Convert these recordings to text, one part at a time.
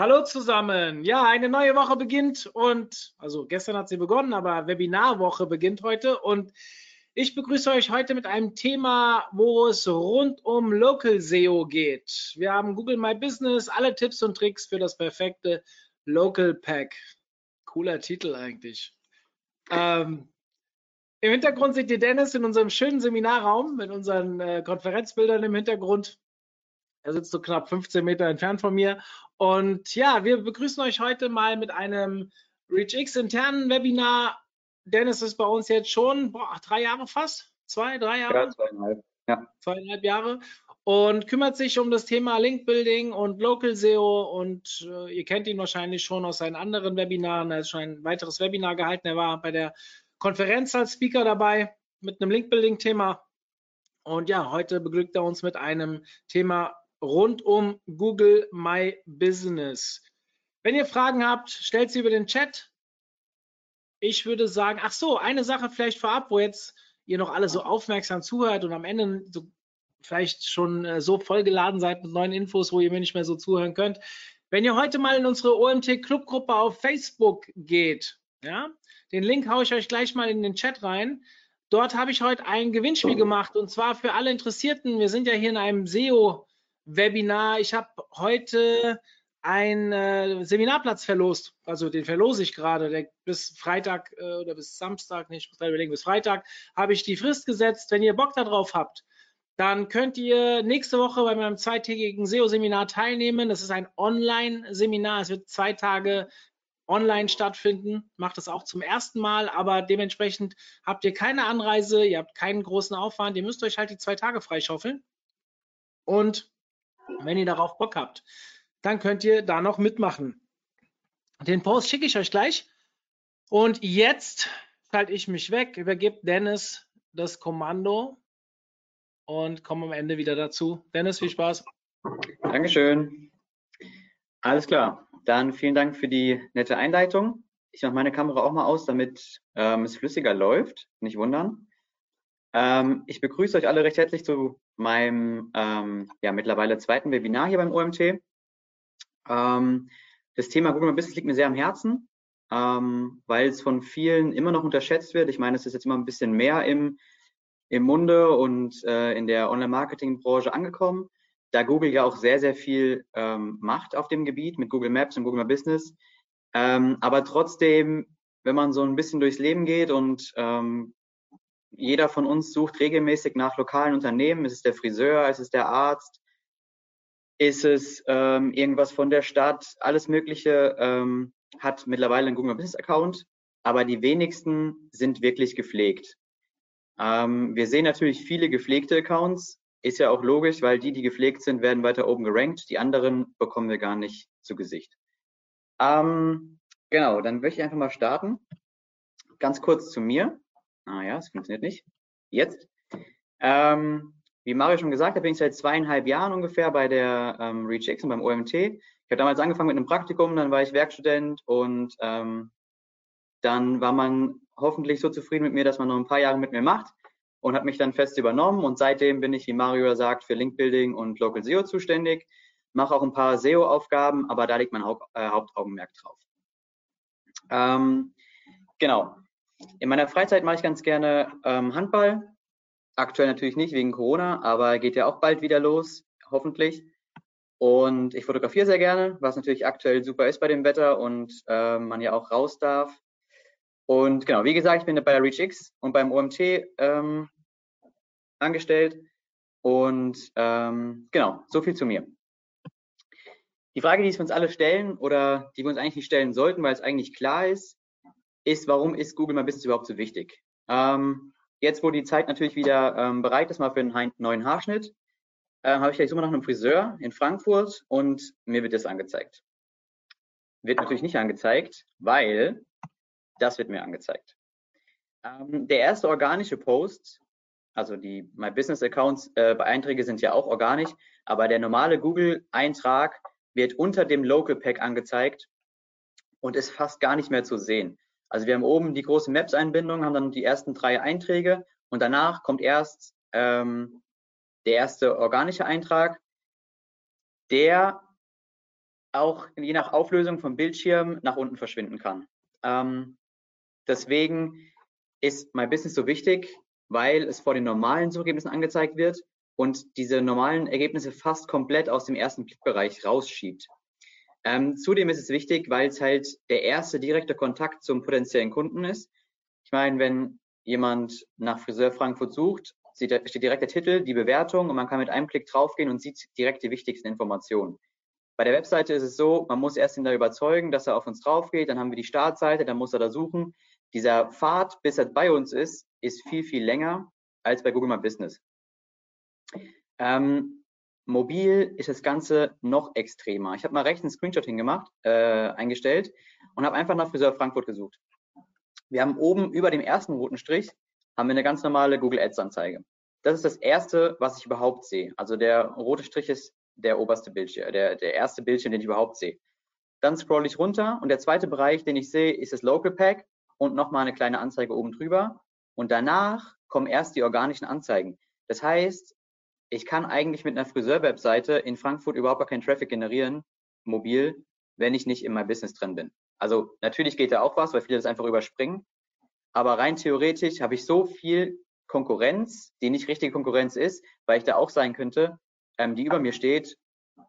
Hallo zusammen. Ja, eine neue Woche beginnt und, also gestern hat sie begonnen, aber Webinarwoche beginnt heute und ich begrüße euch heute mit einem Thema, wo es rund um Local SEO geht. Wir haben Google My Business, alle Tipps und Tricks für das perfekte Local Pack. Cooler Titel eigentlich. Ähm, Im Hintergrund seht ihr Dennis in unserem schönen Seminarraum mit unseren äh, Konferenzbildern im Hintergrund. Er sitzt so knapp 15 Meter entfernt von mir. Und ja, wir begrüßen euch heute mal mit einem ReachX internen Webinar. Dennis ist bei uns jetzt schon boah, drei Jahre fast, zwei, drei Jahre, Ja, zweieinhalb. Ja. zweieinhalb Jahre und kümmert sich um das Thema Link Building und Local SEO und äh, ihr kennt ihn wahrscheinlich schon aus seinen anderen Webinaren. Er hat schon ein weiteres Webinar gehalten. Er war bei der Konferenz als Speaker dabei mit einem Link Building Thema. Und ja, heute beglückt er uns mit einem Thema rund um Google My Business. Wenn ihr Fragen habt, stellt sie über den Chat. Ich würde sagen, ach so, eine Sache vielleicht vorab, wo jetzt ihr noch alle so aufmerksam zuhört und am Ende so vielleicht schon äh, so vollgeladen seid mit neuen Infos, wo ihr mir nicht mehr so zuhören könnt. Wenn ihr heute mal in unsere OMT Clubgruppe auf Facebook geht, ja, den Link haue ich euch gleich mal in den Chat rein. Dort habe ich heute ein Gewinnspiel gemacht und zwar für alle Interessierten. Wir sind ja hier in einem SEO-Webinar. Ich habe heute einen äh, Seminarplatz verlost. Also den verlose ich gerade. Bis Freitag äh, oder bis Samstag, nicht, ich muss gerade überlegen, bis Freitag habe ich die Frist gesetzt. Wenn ihr Bock darauf habt, dann könnt ihr nächste Woche bei meinem zweitägigen SEO-Seminar teilnehmen. Das ist ein Online-Seminar. Es wird zwei Tage online stattfinden. Macht das auch zum ersten Mal, aber dementsprechend habt ihr keine Anreise, ihr habt keinen großen Aufwand. Ihr müsst euch halt die zwei Tage freischaufeln. Und wenn ihr darauf Bock habt, dann könnt ihr da noch mitmachen. Den Post schicke ich euch gleich. Und jetzt schalte ich mich weg, übergebe Dennis das Kommando und komme am Ende wieder dazu. Dennis, viel Spaß. Dankeschön. Alles klar. Dann vielen Dank für die nette Einleitung. Ich mache meine Kamera auch mal aus, damit ähm, es flüssiger läuft. Nicht wundern. Ähm, ich begrüße euch alle recht herzlich zu meinem ähm, ja, mittlerweile zweiten Webinar hier beim OMT. Ähm, das Thema Google My Business liegt mir sehr am Herzen, ähm, weil es von vielen immer noch unterschätzt wird. Ich meine, es ist jetzt immer ein bisschen mehr im, im Munde und äh, in der Online-Marketing-Branche angekommen da Google ja auch sehr, sehr viel ähm, macht auf dem Gebiet mit Google Maps und Google My Business. Ähm, aber trotzdem, wenn man so ein bisschen durchs Leben geht und ähm, jeder von uns sucht regelmäßig nach lokalen Unternehmen, ist es der Friseur, ist es der Arzt, ist es ähm, irgendwas von der Stadt, alles Mögliche ähm, hat mittlerweile einen Google Business Account, aber die wenigsten sind wirklich gepflegt. Ähm, wir sehen natürlich viele gepflegte Accounts, ist ja auch logisch, weil die, die gepflegt sind, werden weiter oben gerankt. Die anderen bekommen wir gar nicht zu Gesicht. Ähm, genau, dann möchte ich einfach mal starten. Ganz kurz zu mir. Ah ja, es funktioniert nicht. Jetzt. Ähm, wie Mario schon gesagt hat, bin ich seit zweieinhalb Jahren ungefähr bei der ähm, ReachX und beim OMT. Ich habe damals angefangen mit einem Praktikum, dann war ich Werkstudent und ähm, dann war man hoffentlich so zufrieden mit mir, dass man noch ein paar Jahre mit mir macht und hat mich dann fest übernommen und seitdem bin ich, wie Mario sagt, für Link Building und Local SEO zuständig, mache auch ein paar SEO-Aufgaben, aber da liegt mein Haupt, äh, Hauptaugenmerk drauf. Ähm, genau. In meiner Freizeit mache ich ganz gerne ähm, Handball. Aktuell natürlich nicht wegen Corona, aber geht ja auch bald wieder los, hoffentlich. Und ich fotografiere sehr gerne, was natürlich aktuell super ist bei dem Wetter und äh, man ja auch raus darf. Und genau, wie gesagt, ich bin bei der ReachX und beim OMT ähm, angestellt. Und ähm, genau, so viel zu mir. Die Frage, die wir uns alle stellen oder die wir uns eigentlich nicht stellen sollten, weil es eigentlich klar ist, ist, warum ist Google My Business überhaupt so wichtig? Ähm, jetzt, wo die Zeit natürlich wieder ähm, bereit ist, mal für einen neuen Haarschnitt, äh, habe ich gleich Suche nach einem Friseur in Frankfurt und mir wird das angezeigt. wird natürlich nicht angezeigt, weil das wird mir angezeigt. Ähm, der erste organische Post, also die My Business Accounts äh, Einträge sind ja auch organisch, aber der normale Google-Eintrag wird unter dem Local Pack angezeigt und ist fast gar nicht mehr zu sehen. Also wir haben oben die große Maps-Einbindung, haben dann die ersten drei Einträge und danach kommt erst ähm, der erste organische Eintrag, der auch je nach Auflösung vom Bildschirm nach unten verschwinden kann. Ähm, deswegen ist My Business so wichtig, weil es vor den normalen Suchergebnissen angezeigt wird und diese normalen Ergebnisse fast komplett aus dem ersten Klickbereich rausschiebt. Ähm, zudem ist es wichtig, weil es halt der erste direkte Kontakt zum potenziellen Kunden ist. Ich meine, wenn jemand nach Friseur Frankfurt sucht, steht direkt der Titel, die Bewertung und man kann mit einem Klick draufgehen und sieht direkt die wichtigsten Informationen. Bei der Webseite ist es so, man muss erst ihn da überzeugen, dass er auf uns drauf geht, dann haben wir die Startseite, dann muss er da suchen. Dieser Pfad, bis er bei uns ist, ist viel, viel länger als bei Google My Business. Ähm, mobil ist das Ganze noch extremer. Ich habe mal rechts einen Screenshot hingemacht, äh, eingestellt und habe einfach nach Friseur Frankfurt gesucht. Wir haben oben über dem ersten roten Strich haben wir eine ganz normale Google Ads Anzeige. Das ist das erste, was ich überhaupt sehe. Also der rote Strich ist der oberste Bildschirm, der, der erste Bildschirm, den ich überhaupt sehe. Dann scroll ich runter und der zweite Bereich, den ich sehe, ist das Local Pack und nochmal eine kleine Anzeige oben drüber. Und danach kommen erst die organischen Anzeigen. Das heißt, ich kann eigentlich mit einer Friseur-Webseite in Frankfurt überhaupt gar keinen Traffic generieren, mobil, wenn ich nicht in meinem Business drin bin. Also natürlich geht da auch was, weil viele das einfach überspringen. Aber rein theoretisch habe ich so viel Konkurrenz, die nicht richtige Konkurrenz ist, weil ich da auch sein könnte, ähm, die über mir steht,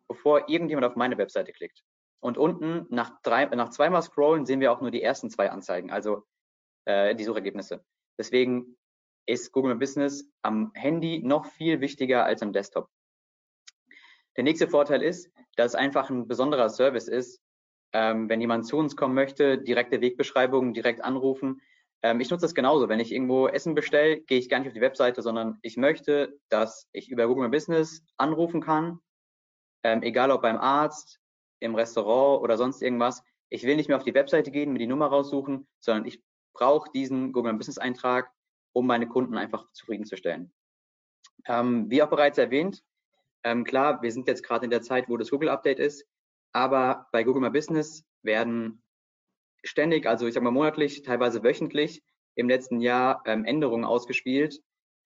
bevor irgendjemand auf meine Webseite klickt. Und unten nach, drei, nach zweimal Scrollen sehen wir auch nur die ersten zwei Anzeigen, also äh, die Suchergebnisse. Deswegen ist Google My Business am Handy noch viel wichtiger als am Desktop. Der nächste Vorteil ist, dass es einfach ein besonderer Service ist. Ähm, wenn jemand zu uns kommen möchte, direkte Wegbeschreibungen, direkt anrufen. Ähm, ich nutze das genauso. Wenn ich irgendwo Essen bestelle, gehe ich gar nicht auf die Webseite, sondern ich möchte, dass ich über Google My Business anrufen kann, ähm, egal ob beim Arzt, im Restaurant oder sonst irgendwas. Ich will nicht mehr auf die Webseite gehen, mir die Nummer raussuchen, sondern ich brauche diesen Google My Business Eintrag, um meine Kunden einfach zufriedenzustellen. Ähm, wie auch bereits erwähnt, ähm, klar, wir sind jetzt gerade in der Zeit, wo das Google Update ist, aber bei Google My Business werden ständig, also ich sage mal monatlich, teilweise wöchentlich im letzten Jahr ähm, Änderungen ausgespielt,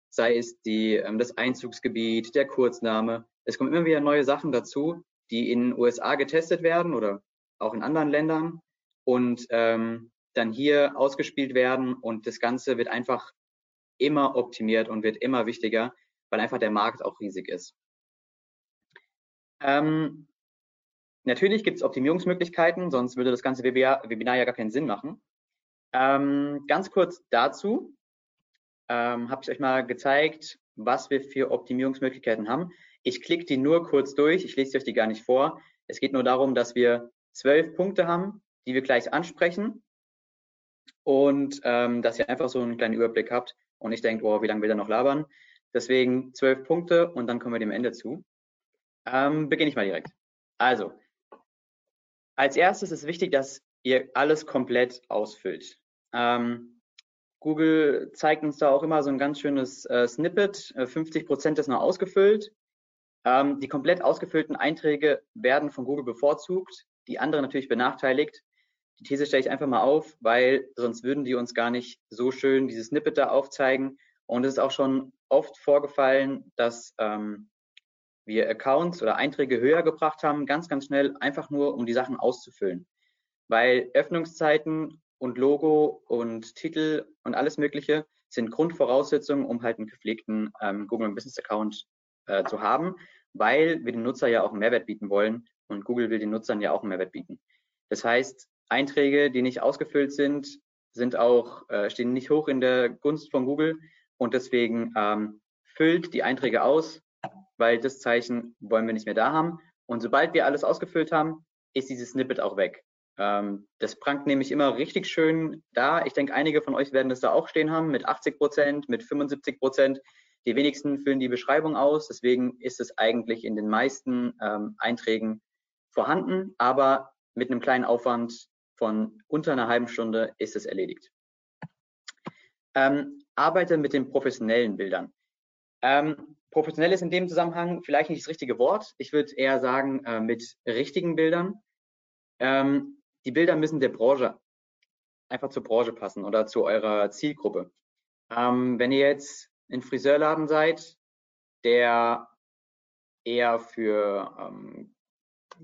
sei es die, ähm, das Einzugsgebiet, der Kurzname. Es kommen immer wieder neue Sachen dazu, die in USA getestet werden oder auch in anderen Ländern und ähm, dann hier ausgespielt werden und das Ganze wird einfach immer optimiert und wird immer wichtiger, weil einfach der Markt auch riesig ist. Ähm, natürlich gibt es Optimierungsmöglichkeiten, sonst würde das ganze Webinar, Webinar ja gar keinen Sinn machen. Ähm, ganz kurz dazu ähm, habe ich euch mal gezeigt, was wir für Optimierungsmöglichkeiten haben. Ich klicke die nur kurz durch, ich lese euch die gar nicht vor. Es geht nur darum, dass wir zwölf Punkte haben, die wir gleich ansprechen und ähm, dass ihr einfach so einen kleinen Überblick habt und nicht denkt, oh, wie lange will er noch labern. Deswegen zwölf Punkte und dann kommen wir dem Ende zu. Ähm, beginne ich mal direkt. Also, als erstes ist wichtig, dass ihr alles komplett ausfüllt. Ähm, Google zeigt uns da auch immer so ein ganz schönes äh, Snippet. 50 äh, Prozent ist noch ausgefüllt. Ähm, die komplett ausgefüllten Einträge werden von Google bevorzugt, die anderen natürlich benachteiligt. Die These stelle ich einfach mal auf, weil sonst würden die uns gar nicht so schön dieses Snippet da aufzeigen. Und es ist auch schon oft vorgefallen, dass ähm, wir Accounts oder Einträge höher gebracht haben, ganz, ganz schnell, einfach nur, um die Sachen auszufüllen. Weil Öffnungszeiten und Logo und Titel und alles Mögliche sind Grundvoraussetzungen, um halt einen gepflegten ähm, Google Business Account äh, zu haben, weil wir den Nutzer ja auch einen Mehrwert bieten wollen und Google will den Nutzern ja auch einen Mehrwert bieten. Das heißt, Einträge, die nicht ausgefüllt sind, sind auch, äh, stehen nicht hoch in der Gunst von Google und deswegen ähm, füllt die Einträge aus, weil das Zeichen wollen wir nicht mehr da haben. Und sobald wir alles ausgefüllt haben, ist dieses Snippet auch weg. Ähm, das prangt nämlich immer richtig schön da. Ich denke, einige von euch werden das da auch stehen haben mit 80 Prozent, mit 75 Prozent. Die wenigsten füllen die Beschreibung aus. Deswegen ist es eigentlich in den meisten ähm, Einträgen vorhanden. Aber mit einem kleinen Aufwand von unter einer halben Stunde ist es erledigt. Ähm, arbeite mit den professionellen Bildern. Ähm, professionell ist in dem Zusammenhang vielleicht nicht das richtige Wort. Ich würde eher sagen, äh, mit richtigen Bildern. Ähm, die Bilder müssen der Branche einfach zur Branche passen oder zu eurer Zielgruppe. Ähm, wenn ihr jetzt ein Friseurladen seid, der eher für ähm,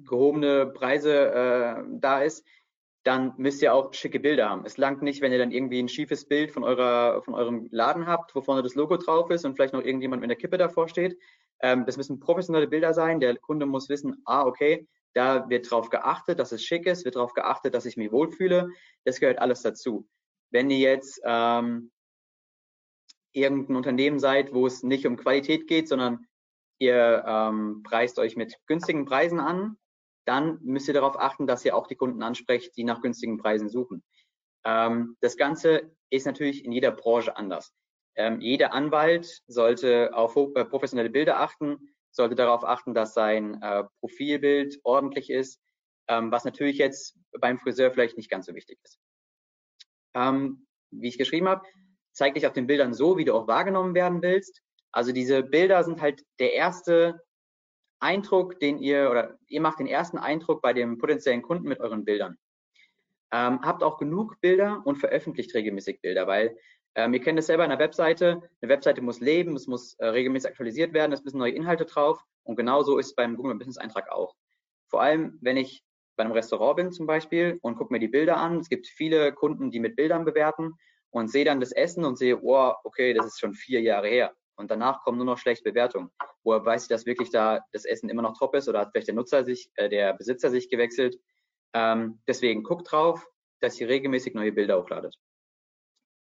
gehobene Preise äh, da ist, dann müsst ihr auch schicke Bilder haben. Es langt nicht, wenn ihr dann irgendwie ein schiefes Bild von, eurer, von eurem Laden habt, wo vorne das Logo drauf ist und vielleicht noch irgendjemand mit der Kippe davor steht. Ähm, das müssen professionelle Bilder sein. Der Kunde muss wissen, ah, okay, da wird drauf geachtet, dass es schick ist, wird darauf geachtet, dass ich mich wohlfühle. Das gehört alles dazu. Wenn ihr jetzt ähm, irgendein Unternehmen seid, wo es nicht um Qualität geht, sondern ihr ähm, preist euch mit günstigen Preisen an, dann müsst ihr darauf achten, dass ihr auch die Kunden ansprecht, die nach günstigen Preisen suchen. Ähm, das Ganze ist natürlich in jeder Branche anders. Ähm, jeder Anwalt sollte auf äh, professionelle Bilder achten, sollte darauf achten, dass sein äh, Profilbild ordentlich ist, ähm, was natürlich jetzt beim Friseur vielleicht nicht ganz so wichtig ist. Ähm, wie ich geschrieben habe, zeig dich auf den Bildern so, wie du auch wahrgenommen werden willst. Also diese Bilder sind halt der erste Eindruck, den ihr oder ihr macht den ersten Eindruck bei dem potenziellen Kunden mit euren Bildern. Ähm, habt auch genug Bilder und veröffentlicht regelmäßig Bilder, weil ähm, ihr kennt es selber in der Webseite. Eine Webseite muss leben, es muss äh, regelmäßig aktualisiert werden, es müssen neue Inhalte drauf und genauso ist es beim Google Business Eintrag auch. Vor allem, wenn ich bei einem Restaurant bin zum Beispiel und gucke mir die Bilder an. Es gibt viele Kunden, die mit Bildern bewerten und sehe dann das Essen und sehe, oh, okay, das ist schon vier Jahre her und danach kommen nur noch schlechte Bewertungen. Woher weiß ich, dass wirklich da das Essen immer noch top ist oder hat vielleicht der Nutzer sich, äh, der Besitzer sich gewechselt? Ähm, deswegen guckt drauf, dass ihr regelmäßig neue Bilder hochladet.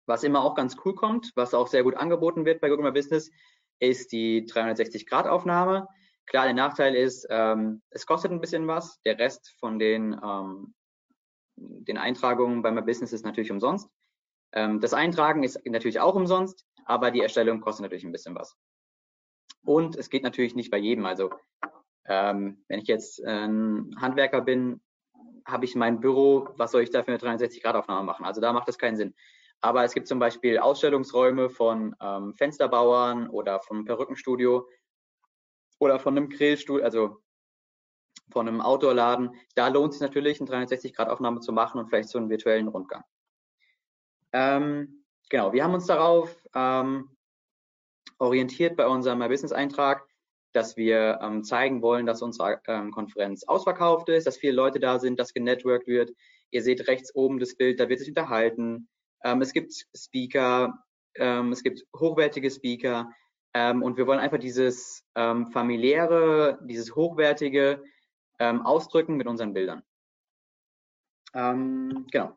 Was immer auch ganz cool kommt, was auch sehr gut angeboten wird bei Google My Business, ist die 360-Grad-Aufnahme. Klar, der Nachteil ist, ähm, es kostet ein bisschen was. Der Rest von den, ähm, den Eintragungen bei My Business ist natürlich umsonst. Ähm, das Eintragen ist natürlich auch umsonst aber die Erstellung kostet natürlich ein bisschen was. Und es geht natürlich nicht bei jedem. Also ähm, wenn ich jetzt ein Handwerker bin, habe ich mein Büro, was soll ich da für eine 360-Grad-Aufnahme machen? Also da macht das keinen Sinn. Aber es gibt zum Beispiel Ausstellungsräume von ähm, Fensterbauern oder vom Perückenstudio oder von einem Grillstudio, also von einem Outdoor-Laden. Da lohnt es sich natürlich, eine 360-Grad-Aufnahme zu machen und vielleicht so einen virtuellen Rundgang. Ähm, genau, wir haben uns darauf ähm, orientiert bei unserem Business-Eintrag, dass wir ähm, zeigen wollen, dass unsere ähm, Konferenz ausverkauft ist, dass viele Leute da sind, dass genetworked wird. Ihr seht rechts oben das Bild, da wird sich unterhalten. Ähm, es gibt Speaker, ähm, es gibt hochwertige Speaker ähm, und wir wollen einfach dieses ähm, familiäre, dieses hochwertige ähm, ausdrücken mit unseren Bildern. Ähm, genau.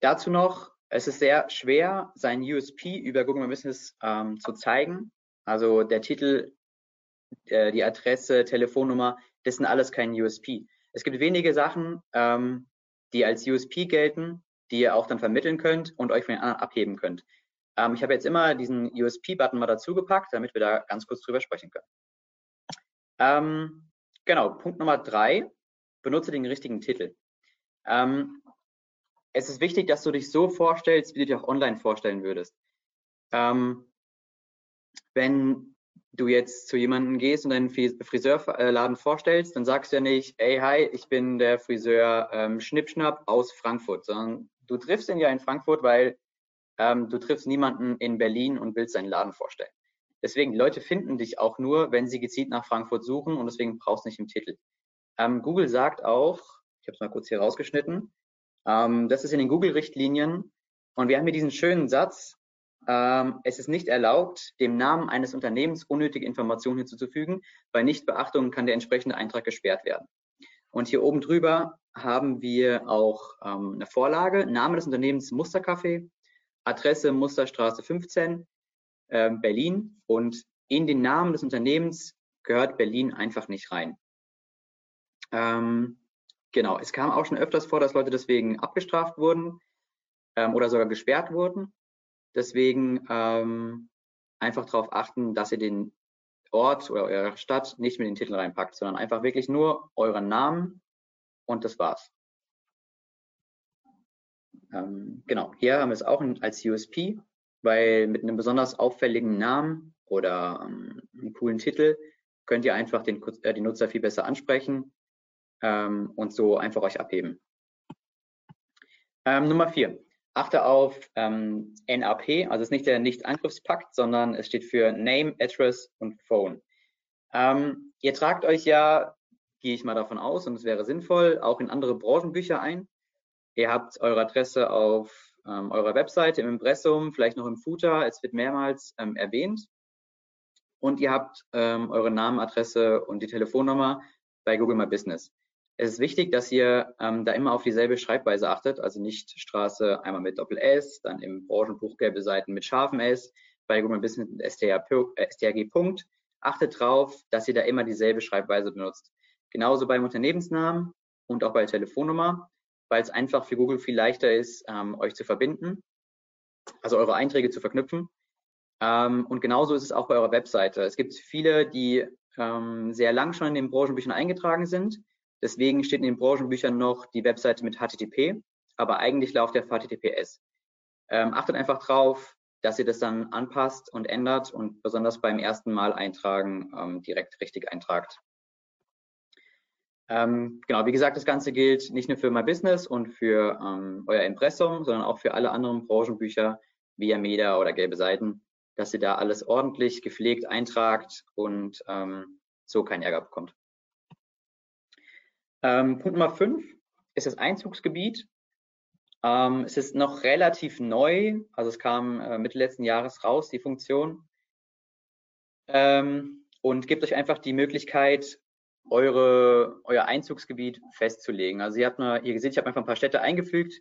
Dazu noch es ist sehr schwer, sein USP über Google My Business ähm, zu zeigen. Also der Titel, äh, die Adresse, Telefonnummer, das sind alles kein USP. Es gibt wenige Sachen, ähm, die als USP gelten, die ihr auch dann vermitteln könnt und euch von den anderen abheben könnt. Ähm, ich habe jetzt immer diesen USP-Button mal dazu gepackt, damit wir da ganz kurz drüber sprechen können. Ähm, genau, Punkt Nummer drei, benutze den richtigen Titel. Ähm, es ist wichtig, dass du dich so vorstellst, wie du dich auch online vorstellen würdest. Ähm, wenn du jetzt zu jemandem gehst und deinen Friseurladen vorstellst, dann sagst du ja nicht, ey, hi, ich bin der Friseur ähm, Schnippschnapp aus Frankfurt, sondern du triffst ihn ja in Frankfurt, weil ähm, du triffst niemanden in Berlin und willst deinen Laden vorstellen. Deswegen, Leute finden dich auch nur, wenn sie gezielt nach Frankfurt suchen und deswegen brauchst du nicht im Titel. Ähm, Google sagt auch, ich habe es mal kurz hier rausgeschnitten, ähm, das ist in den Google-Richtlinien. Und wir haben hier diesen schönen Satz, ähm, es ist nicht erlaubt, dem Namen eines Unternehmens unnötige Informationen hinzuzufügen. Bei Nichtbeachtung kann der entsprechende Eintrag gesperrt werden. Und hier oben drüber haben wir auch ähm, eine Vorlage, Name des Unternehmens Mustercafé, Adresse Musterstraße 15, äh, Berlin. Und in den Namen des Unternehmens gehört Berlin einfach nicht rein. Ähm, Genau, es kam auch schon öfters vor, dass Leute deswegen abgestraft wurden ähm, oder sogar gesperrt wurden. Deswegen ähm, einfach darauf achten, dass ihr den Ort oder eure Stadt nicht mit den Titel reinpackt, sondern einfach wirklich nur euren Namen und das war's. Ähm, genau, hier haben wir es auch als USP, weil mit einem besonders auffälligen Namen oder ähm, einem coolen Titel könnt ihr einfach den, äh, die Nutzer viel besser ansprechen ähm, und so einfach euch abheben. Ähm, Nummer vier. Achte auf ähm, NAP, also es ist nicht der Nicht-Angriffspakt, sondern es steht für Name, Address und Phone. Ähm, ihr tragt euch ja, gehe ich mal davon aus, und es wäre sinnvoll, auch in andere Branchenbücher ein. Ihr habt eure Adresse auf ähm, eurer Webseite im Impressum, vielleicht noch im Footer, es wird mehrmals ähm, erwähnt. Und ihr habt ähm, eure Namen, Adresse und die Telefonnummer bei Google My Business. Es ist wichtig, dass ihr ähm, da immer auf dieselbe Schreibweise achtet, also nicht Straße einmal mit Doppel S, dann im Branchenbuch gelbe Seiten mit scharfem S, bei Google Business STRG äh, Punkt. Achtet drauf, dass ihr da immer dieselbe Schreibweise benutzt. Genauso beim Unternehmensnamen und auch bei der Telefonnummer weil es einfach für Google viel leichter ist, ähm, euch zu verbinden, also eure Einträge zu verknüpfen. Ähm, und genauso ist es auch bei eurer Webseite. Es gibt viele, die ähm, sehr lang schon in den Branchenbüchern eingetragen sind. Deswegen steht in den Branchenbüchern noch die Webseite mit HTTP, aber eigentlich läuft der HTTPS. Ähm, achtet einfach drauf, dass ihr das dann anpasst und ändert und besonders beim ersten Mal eintragen ähm, direkt richtig eintragt. Ähm, genau, wie gesagt, das Ganze gilt nicht nur für My Business und für ähm, euer Impressum, sondern auch für alle anderen Branchenbücher wie Ameda oder Gelbe Seiten, dass ihr da alles ordentlich gepflegt eintragt und ähm, so keinen Ärger bekommt. Ähm, Punkt Nummer 5 ist das Einzugsgebiet. Ähm, es ist noch relativ neu, also es kam äh, Mitte letzten Jahres raus, die Funktion. Ähm, und gibt euch einfach die Möglichkeit, eure, euer Einzugsgebiet festzulegen. Also ihr habt mal, ihr seht, ich habe einfach ein paar Städte eingefügt,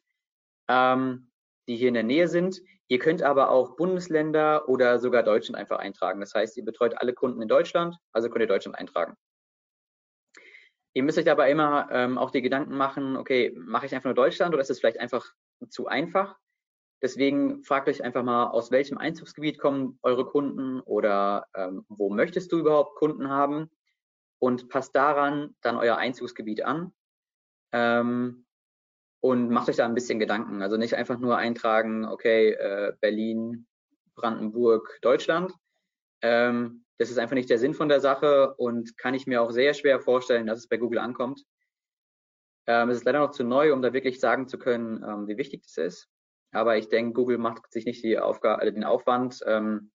ähm, die hier in der Nähe sind. Ihr könnt aber auch Bundesländer oder sogar Deutschland einfach eintragen. Das heißt, ihr betreut alle Kunden in Deutschland, also könnt ihr Deutschland eintragen. Ihr müsst euch dabei immer ähm, auch die Gedanken machen, okay, mache ich einfach nur Deutschland oder ist es vielleicht einfach zu einfach? Deswegen fragt euch einfach mal, aus welchem Einzugsgebiet kommen eure Kunden oder ähm, wo möchtest du überhaupt Kunden haben? und passt daran dann euer Einzugsgebiet an ähm, und macht euch da ein bisschen Gedanken. Also nicht einfach nur eintragen, okay, äh, Berlin, Brandenburg, Deutschland. Ähm, das ist einfach nicht der Sinn von der Sache und kann ich mir auch sehr schwer vorstellen, dass es bei Google ankommt. Ähm, es ist leider noch zu neu, um da wirklich sagen zu können, ähm, wie wichtig das ist. Aber ich denke, Google macht sich nicht die Aufgabe, also den Aufwand, ähm,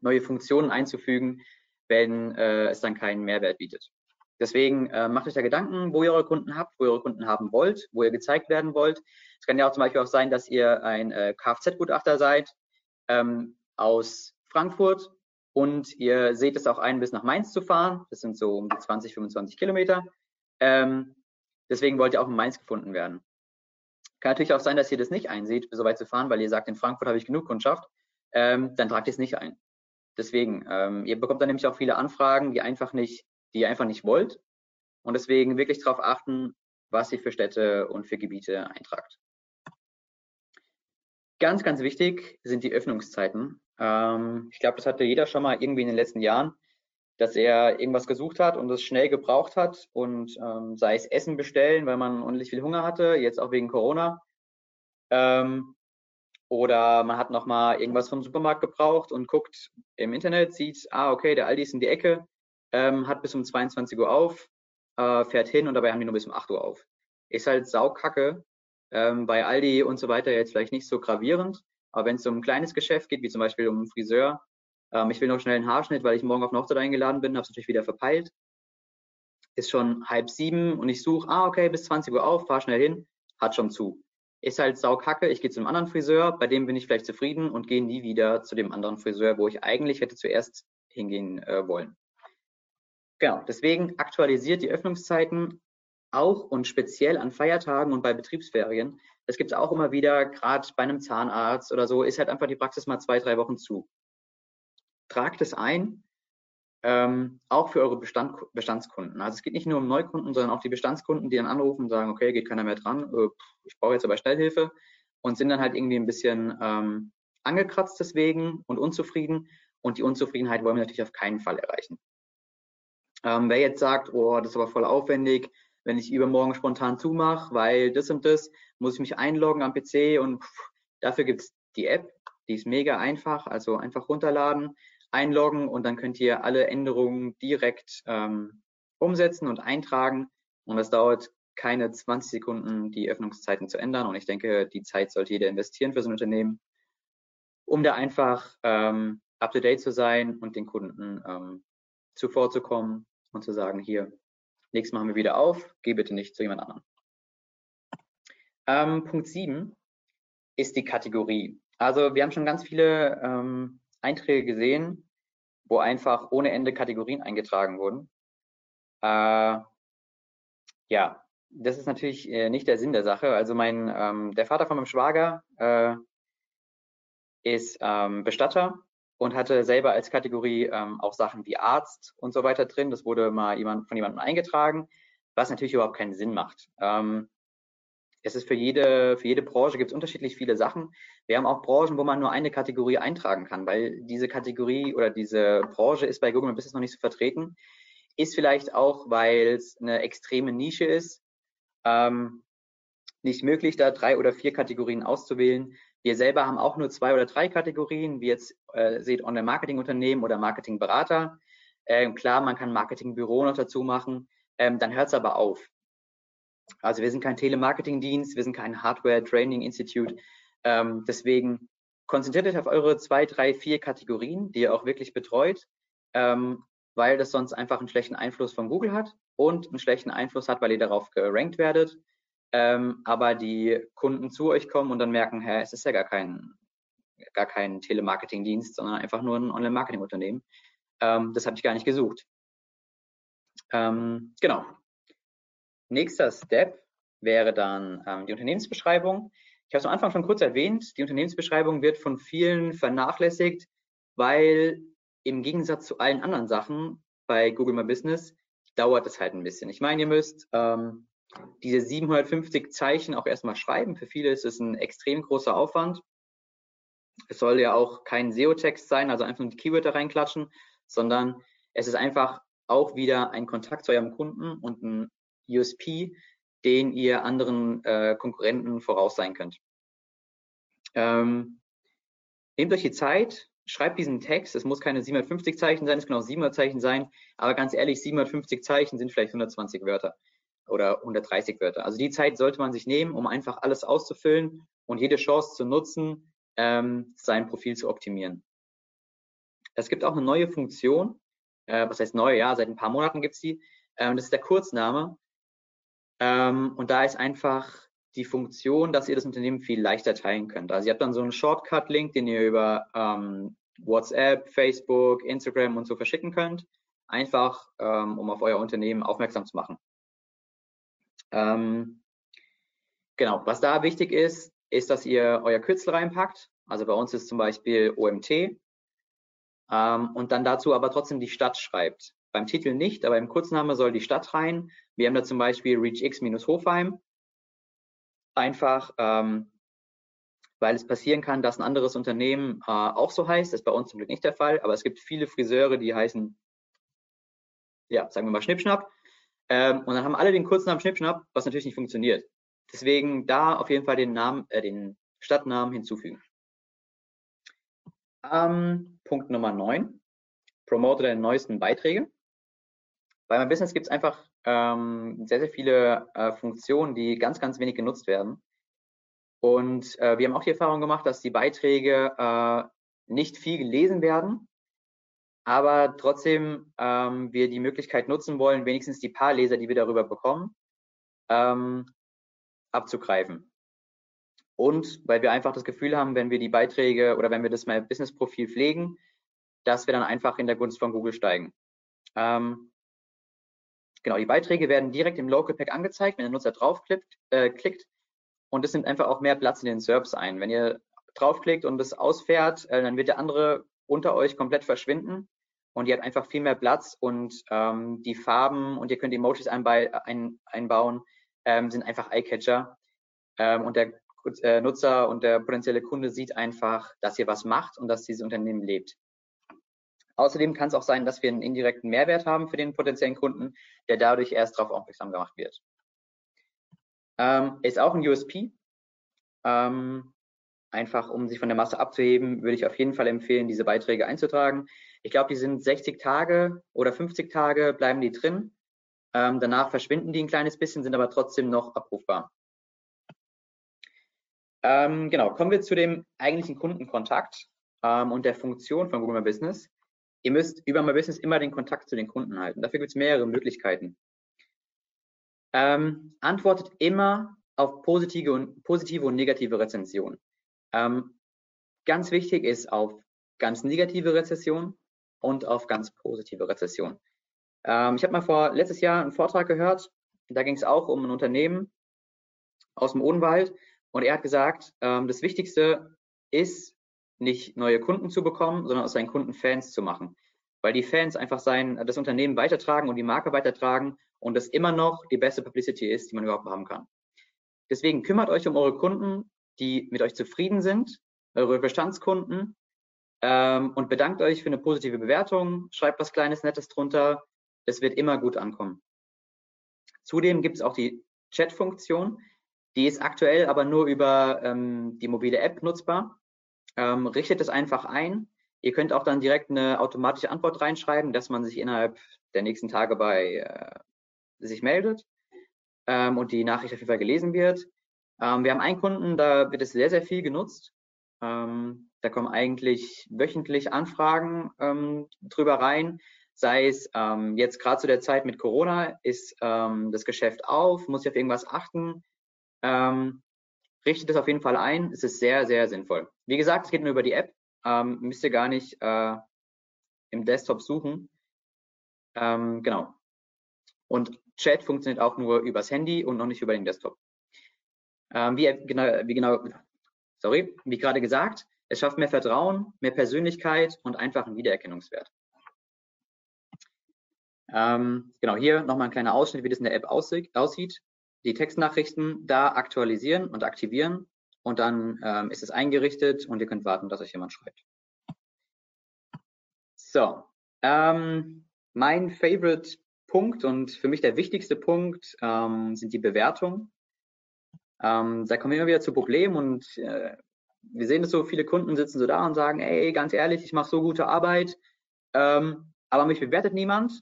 neue Funktionen einzufügen, wenn äh, es dann keinen Mehrwert bietet. Deswegen äh, macht euch da Gedanken, wo ihr eure Kunden habt, wo ihr eure Kunden haben wollt, wo ihr gezeigt werden wollt. Es kann ja auch zum Beispiel auch sein, dass ihr ein äh, Kfz-Gutachter seid ähm, aus Frankfurt und ihr seht es auch ein, bis nach Mainz zu fahren. Das sind so um die 20, 25 Kilometer. Ähm, deswegen wollt ihr auch in Mainz gefunden werden. Kann natürlich auch sein, dass ihr das nicht einseht, so weit zu fahren, weil ihr sagt, in Frankfurt habe ich genug Kundschaft. Ähm, dann tragt ihr es nicht ein. Deswegen, ähm, ihr bekommt dann nämlich auch viele Anfragen, die einfach nicht, die ihr einfach nicht wollt. Und deswegen wirklich darauf achten, was ihr für Städte und für Gebiete eintragt. Ganz, ganz wichtig sind die Öffnungszeiten. Ähm, ich glaube, das hatte jeder schon mal irgendwie in den letzten Jahren, dass er irgendwas gesucht hat und es schnell gebraucht hat und ähm, sei es Essen bestellen, weil man ordentlich viel Hunger hatte, jetzt auch wegen Corona. Ähm, oder man hat nochmal irgendwas vom Supermarkt gebraucht und guckt im Internet, sieht, ah, okay, der Aldi ist in die Ecke, ähm, hat bis um 22 Uhr auf, äh, fährt hin und dabei haben die nur bis um 8 Uhr auf. Ist halt saukacke. Ähm, bei Aldi und so weiter jetzt vielleicht nicht so gravierend, aber wenn es um ein kleines Geschäft geht, wie zum Beispiel um einen Friseur, ähm, ich will noch schnell einen Haarschnitt, weil ich morgen auf eine Hochzeit eingeladen bin, habe es natürlich wieder verpeilt. Ist schon halb sieben und ich suche, ah, okay, bis 20 Uhr auf, fahr schnell hin, hat schon zu ist halt saukacke. Ich gehe zu einem anderen Friseur, bei dem bin ich vielleicht zufrieden und gehe nie wieder zu dem anderen Friseur, wo ich eigentlich hätte zuerst hingehen äh, wollen. Genau, deswegen aktualisiert die Öffnungszeiten auch und speziell an Feiertagen und bei Betriebsferien. Das gibt es auch immer wieder, gerade bei einem Zahnarzt oder so, ist halt einfach die Praxis mal zwei, drei Wochen zu. Tragt es ein, ähm, auch für eure Bestand, Bestandskunden. Also es geht nicht nur um Neukunden, sondern auch die Bestandskunden, die dann anrufen und sagen, okay, geht keiner mehr dran, äh, ich brauche jetzt aber Schnellhilfe und sind dann halt irgendwie ein bisschen ähm, angekratzt deswegen und unzufrieden. Und die Unzufriedenheit wollen wir natürlich auf keinen Fall erreichen. Ähm, wer jetzt sagt, oh, das ist aber voll aufwendig, wenn ich übermorgen spontan zumache, weil das und das, muss ich mich einloggen am PC und pff, dafür gibt es die App, die ist mega einfach, also einfach runterladen, einloggen und dann könnt ihr alle Änderungen direkt ähm, umsetzen und eintragen. Und das dauert keine 20 Sekunden, die Öffnungszeiten zu ändern. Und ich denke, die Zeit sollte jeder investieren für so ein Unternehmen, um da einfach ähm, up-to-date zu sein und den Kunden ähm, zuvorzukommen und zu sagen, hier, nächstes Mal haben wir wieder auf, geh bitte nicht zu jemand anderem. Ähm, Punkt 7 ist die Kategorie. Also wir haben schon ganz viele ähm, Einträge gesehen, wo einfach ohne Ende Kategorien eingetragen wurden. Äh, ja, das ist natürlich äh, nicht der Sinn der Sache. Also mein, ähm, der Vater von meinem Schwager äh, ist ähm, Bestatter und hatte selber als Kategorie ähm, auch Sachen wie Arzt und so weiter drin. Das wurde mal jemand, von jemandem eingetragen, was natürlich überhaupt keinen Sinn macht. Ähm, es ist für jede, für jede Branche gibt es unterschiedlich viele Sachen. Wir haben auch Branchen, wo man nur eine Kategorie eintragen kann, weil diese Kategorie oder diese Branche ist bei Google Business noch nicht so vertreten. Ist vielleicht auch, weil es eine extreme Nische ist, ähm, nicht möglich, da drei oder vier Kategorien auszuwählen. Wir selber haben auch nur zwei oder drei Kategorien, wie jetzt äh, seht Online-Marketing-Unternehmen oder Marketing-Berater. Ähm, klar, man kann Marketing-Büro noch dazu machen, ähm, dann hört es aber auf. Also wir sind kein Telemarketing-Dienst, wir sind kein Hardware-Training-Institute. Ähm, deswegen konzentriert euch auf eure zwei, drei, vier Kategorien, die ihr auch wirklich betreut, ähm, weil das sonst einfach einen schlechten Einfluss von Google hat und einen schlechten Einfluss hat, weil ihr darauf gerankt werdet. Ähm, aber die Kunden zu euch kommen und dann merken, hä, es ist ja gar kein, gar kein Telemarketing-Dienst, sondern einfach nur ein Online-Marketing-Unternehmen. Ähm, das habe ich gar nicht gesucht. Ähm, genau, Nächster Step wäre dann ähm, die Unternehmensbeschreibung. Ich habe es am Anfang schon kurz erwähnt, die Unternehmensbeschreibung wird von vielen vernachlässigt, weil im Gegensatz zu allen anderen Sachen bei Google My Business dauert es halt ein bisschen. Ich meine, ihr müsst ähm, diese 750 Zeichen auch erstmal schreiben. Für viele ist es ein extrem großer Aufwand. Es soll ja auch kein SEO-Text sein, also einfach nur die Keywörter reinklatschen, sondern es ist einfach auch wieder ein Kontakt zu eurem Kunden und ein USP, den ihr anderen äh, Konkurrenten voraus sein könnt. Ähm, nehmt euch die Zeit, schreibt diesen Text. Es muss keine 750 Zeichen sein, es können auch 700 Zeichen sein. Aber ganz ehrlich, 750 Zeichen sind vielleicht 120 Wörter oder 130 Wörter. Also die Zeit sollte man sich nehmen, um einfach alles auszufüllen und jede Chance zu nutzen, ähm, sein Profil zu optimieren. Es gibt auch eine neue Funktion, äh, was heißt neu? Ja, seit ein paar Monaten gibt es die. Ähm, das ist der Kurzname. Ähm, und da ist einfach die Funktion, dass ihr das Unternehmen viel leichter teilen könnt. Also ihr habt dann so einen Shortcut-Link, den ihr über ähm, WhatsApp, Facebook, Instagram und so verschicken könnt, einfach ähm, um auf euer Unternehmen aufmerksam zu machen. Ähm, genau, was da wichtig ist, ist, dass ihr euer Kürzel reinpackt. Also bei uns ist zum Beispiel OMT ähm, und dann dazu aber trotzdem die Stadt schreibt. Beim Titel nicht, aber im Kurzname soll die Stadt rein. Wir haben da zum Beispiel ReachX-Hofheim. Einfach, ähm, weil es passieren kann, dass ein anderes Unternehmen äh, auch so heißt. Das ist bei uns zum Glück nicht der Fall, aber es gibt viele Friseure, die heißen, ja, sagen wir mal Schnippschnapp. Ähm, und dann haben alle den Kurznamen Schnippschnapp, was natürlich nicht funktioniert. Deswegen da auf jeden Fall den Namen, äh, den Stadtnamen hinzufügen. Ähm, Punkt Nummer 9. Promote deine neuesten Beiträge. Bei meinem Business gibt es einfach ähm, sehr, sehr viele äh, Funktionen, die ganz, ganz wenig genutzt werden. Und äh, wir haben auch die Erfahrung gemacht, dass die Beiträge äh, nicht viel gelesen werden, aber trotzdem ähm, wir die Möglichkeit nutzen wollen, wenigstens die paar Leser, die wir darüber bekommen, ähm, abzugreifen. Und weil wir einfach das Gefühl haben, wenn wir die Beiträge oder wenn wir das My Business Profil pflegen, dass wir dann einfach in der Gunst von Google steigen. Ähm, Genau, die Beiträge werden direkt im Local Pack angezeigt, wenn der Nutzer draufklickt äh, klickt, und es nimmt einfach auch mehr Platz in den SERPs ein. Wenn ihr draufklickt und es ausfährt, äh, dann wird der andere unter euch komplett verschwinden und ihr habt einfach viel mehr Platz und ähm, die Farben und ihr könnt Emojis ein, einbauen, ähm, sind einfach Eyecatcher ähm, und der äh, Nutzer und der potenzielle Kunde sieht einfach, dass ihr was macht und dass dieses Unternehmen lebt. Außerdem kann es auch sein, dass wir einen indirekten Mehrwert haben für den potenziellen Kunden, der dadurch erst darauf aufmerksam gemacht wird. Ähm, ist auch ein USP. Ähm, einfach um sich von der Masse abzuheben, würde ich auf jeden Fall empfehlen, diese Beiträge einzutragen. Ich glaube, die sind 60 Tage oder 50 Tage bleiben die drin. Ähm, danach verschwinden die ein kleines bisschen, sind aber trotzdem noch abrufbar. Ähm, genau, kommen wir zu dem eigentlichen Kundenkontakt ähm, und der Funktion von Google My Business. Ihr müsst über My Business immer den Kontakt zu den Kunden halten. Dafür gibt es mehrere Möglichkeiten. Ähm, antwortet immer auf positive und, positive und negative Rezensionen. Ähm, ganz wichtig ist auf ganz negative Rezession und auf ganz positive Rezession. Ähm, ich habe mal vor letztes Jahr einen Vortrag gehört, da ging es auch um ein Unternehmen aus dem Odenwald und er hat gesagt, ähm, das Wichtigste ist nicht neue Kunden zu bekommen, sondern aus seinen Kunden Fans zu machen, weil die Fans einfach sein das Unternehmen weitertragen und die Marke weitertragen und das immer noch die beste Publicity ist, die man überhaupt haben kann. Deswegen kümmert euch um eure Kunden, die mit euch zufrieden sind, eure Bestandskunden ähm, und bedankt euch für eine positive Bewertung, schreibt was Kleines, Nettes drunter. Es wird immer gut ankommen. Zudem gibt es auch die Chat-Funktion. Die ist aktuell aber nur über ähm, die mobile App nutzbar. Ähm, richtet es einfach ein. Ihr könnt auch dann direkt eine automatische Antwort reinschreiben, dass man sich innerhalb der nächsten Tage bei äh, sich meldet ähm, und die Nachricht auf jeden Fall gelesen wird. Ähm, wir haben einen Kunden, da wird es sehr, sehr viel genutzt. Ähm, da kommen eigentlich wöchentlich Anfragen ähm, drüber rein. Sei es ähm, jetzt gerade zu der Zeit mit Corona, ist ähm, das Geschäft auf, muss ich auf irgendwas achten. Ähm, richtet es auf jeden Fall ein. Es ist sehr, sehr sinnvoll. Wie gesagt, es geht nur über die App. Ähm, müsst ihr gar nicht äh, im Desktop suchen. Ähm, genau. Und Chat funktioniert auch nur übers Handy und noch nicht über den Desktop. Ähm, wie, genau, wie genau, sorry, wie gerade gesagt, es schafft mehr Vertrauen, mehr Persönlichkeit und einfach einen Wiedererkennungswert. Ähm, genau, hier nochmal ein kleiner Ausschnitt, wie das in der App aussieht. Die Textnachrichten da aktualisieren und aktivieren und dann ähm, ist es eingerichtet und ihr könnt warten, dass euch jemand schreibt. So, ähm, mein Favorite Punkt und für mich der wichtigste Punkt ähm, sind die Bewertungen. Ähm, da kommen wir immer wieder zu Problemen und äh, wir sehen dass so, viele Kunden sitzen so da und sagen, ey, ganz ehrlich, ich mache so gute Arbeit, ähm, aber mich bewertet niemand.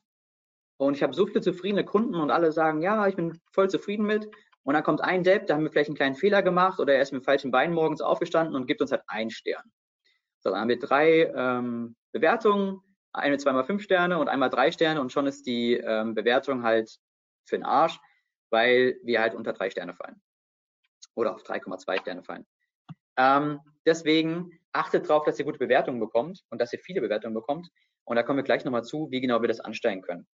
Und ich habe so viele zufriedene Kunden und alle sagen, ja, ich bin voll zufrieden mit. Und dann kommt ein Depp, da haben wir vielleicht einen kleinen Fehler gemacht oder er ist mit falschen Beinen morgens aufgestanden und gibt uns halt einen Stern. So, dann haben wir drei ähm, Bewertungen, eine zweimal fünf Sterne und einmal drei Sterne und schon ist die ähm, Bewertung halt für den Arsch, weil wir halt unter drei Sterne fallen oder auf 3,2 Sterne fallen. Ähm, deswegen achtet darauf, dass ihr gute Bewertungen bekommt und dass ihr viele Bewertungen bekommt. Und da kommen wir gleich nochmal zu, wie genau wir das anstellen können.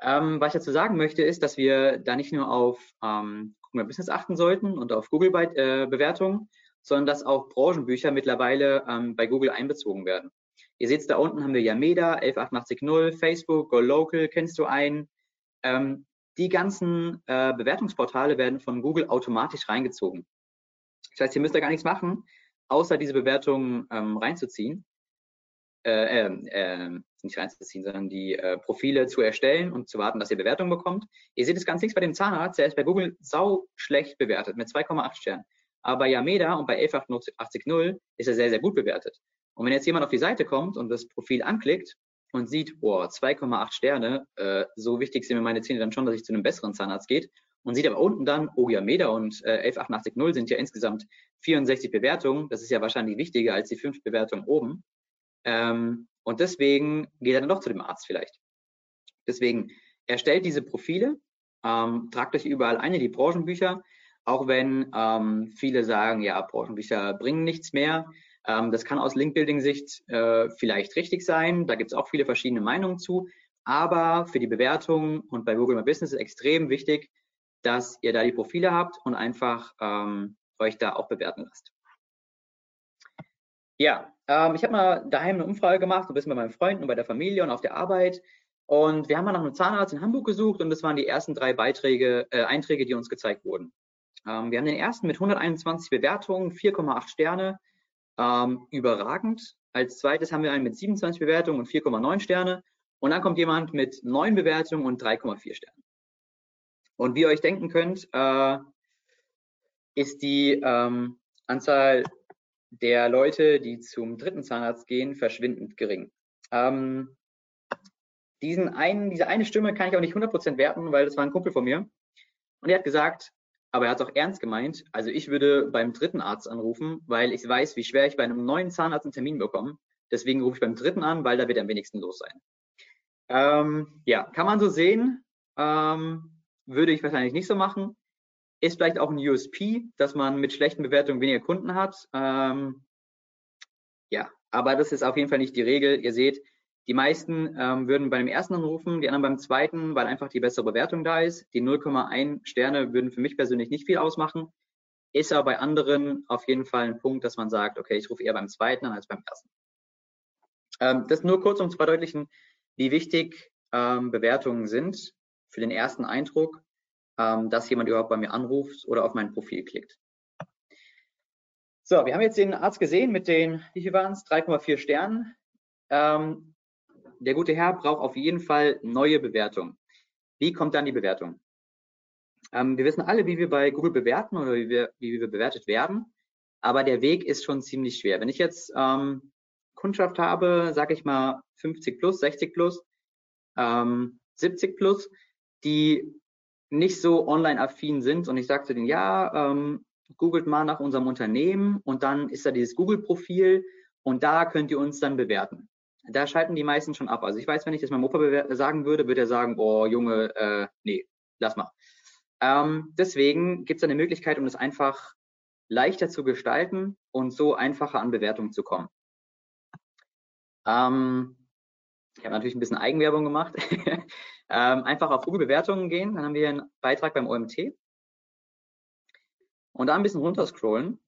Ähm, was ich dazu sagen möchte, ist, dass wir da nicht nur auf ähm, Google Business achten sollten und auf Google-Bewertungen, äh, sondern dass auch Branchenbücher mittlerweile ähm, bei Google einbezogen werden. Ihr seht da unten haben wir Yameda, 11880, Facebook, Go Local, kennst du einen? Ähm, die ganzen äh, Bewertungsportale werden von Google automatisch reingezogen. Das heißt, ihr müsst da gar nichts machen, außer diese Bewertungen ähm, reinzuziehen. Äh, äh, nicht reinzuziehen, sondern die äh, Profile zu erstellen und zu warten, dass ihr Bewertungen bekommt. Ihr seht es ganz links bei dem Zahnarzt, der ist bei Google sau schlecht bewertet mit 2,8 Sternen. Aber bei Yameda und bei 11880 ist er sehr, sehr gut bewertet. Und wenn jetzt jemand auf die Seite kommt und das Profil anklickt und sieht, boah, 2,8 Sterne, äh, so wichtig sind mir meine Zähne dann schon, dass ich zu einem besseren Zahnarzt geht und sieht aber unten dann, Meter und äh, 11880 sind ja insgesamt 64 Bewertungen, das ist ja wahrscheinlich wichtiger als die fünf Bewertungen oben. Ähm, und deswegen geht er dann doch zu dem Arzt vielleicht. Deswegen erstellt diese Profile, ähm, tragt euch überall ein in die Branchenbücher, auch wenn ähm, viele sagen, ja, Branchenbücher bringen nichts mehr. Ähm, das kann aus Link-Building-Sicht äh, vielleicht richtig sein. Da gibt es auch viele verschiedene Meinungen zu. Aber für die Bewertung und bei Google My Business ist extrem wichtig, dass ihr da die Profile habt und einfach ähm, euch da auch bewerten lasst. Ja, ähm, ich habe mal daheim eine Umfrage gemacht, ein bisschen bei meinen Freunden und bei der Familie und auf der Arbeit. Und wir haben mal nach einem Zahnarzt in Hamburg gesucht und das waren die ersten drei Beiträge, äh, Einträge, die uns gezeigt wurden. Ähm, wir haben den ersten mit 121 Bewertungen, 4,8 Sterne ähm, überragend. Als zweites haben wir einen mit 27 Bewertungen und 4,9 Sterne. Und dann kommt jemand mit 9 Bewertungen und 3,4 Sternen. Und wie ihr euch denken könnt, äh, ist die ähm, Anzahl der Leute, die zum dritten Zahnarzt gehen, verschwindend gering. Ähm, diesen einen, diese eine Stimme kann ich auch nicht 100% werten, weil das war ein Kumpel von mir. Und er hat gesagt, aber er hat es auch ernst gemeint, also ich würde beim dritten Arzt anrufen, weil ich weiß, wie schwer ich bei einem neuen Zahnarzt einen Termin bekomme. Deswegen rufe ich beim dritten an, weil da wird am wenigsten los sein. Ähm, ja, kann man so sehen. Ähm, würde ich wahrscheinlich nicht so machen. Ist vielleicht auch ein USP, dass man mit schlechten Bewertungen weniger Kunden hat. Ähm, ja, aber das ist auf jeden Fall nicht die Regel. Ihr seht, die meisten ähm, würden bei dem ersten anrufen, die anderen beim zweiten, weil einfach die bessere Bewertung da ist. Die 0,1 Sterne würden für mich persönlich nicht viel ausmachen. Ist aber bei anderen auf jeden Fall ein Punkt, dass man sagt, okay, ich rufe eher beim zweiten an als beim ersten. Ähm, das nur kurz, um zu verdeutlichen, wie wichtig ähm, Bewertungen sind für den ersten Eindruck ähm, dass jemand überhaupt bei mir anruft oder auf mein Profil klickt. So, wir haben jetzt den Arzt gesehen mit den, wie viel waren es? 3,4 Sternen. Ähm, der gute Herr braucht auf jeden Fall neue Bewertungen. Wie kommt dann die Bewertung? Ähm, wir wissen alle, wie wir bei Google bewerten oder wie wir, wie wir bewertet werden. Aber der Weg ist schon ziemlich schwer. Wenn ich jetzt ähm, Kundschaft habe, sage ich mal 50 plus, 60 plus, ähm, 70 plus, die nicht so online-affin sind und ich sage zu denen, ja, ähm, googelt mal nach unserem Unternehmen und dann ist da dieses Google-Profil und da könnt ihr uns dann bewerten. Da schalten die meisten schon ab. Also ich weiß, wenn ich das meinem Opa sagen würde, würde er sagen, boah, Junge, äh, nee, lass mal. Ähm, deswegen gibt es eine Möglichkeit, um das einfach leichter zu gestalten und so einfacher an Bewertungen zu kommen. Ähm, ich habe natürlich ein bisschen Eigenwerbung gemacht. ähm, einfach auf Google-Bewertungen gehen, dann haben wir einen Beitrag beim OMT. Und da ein bisschen runterscrollen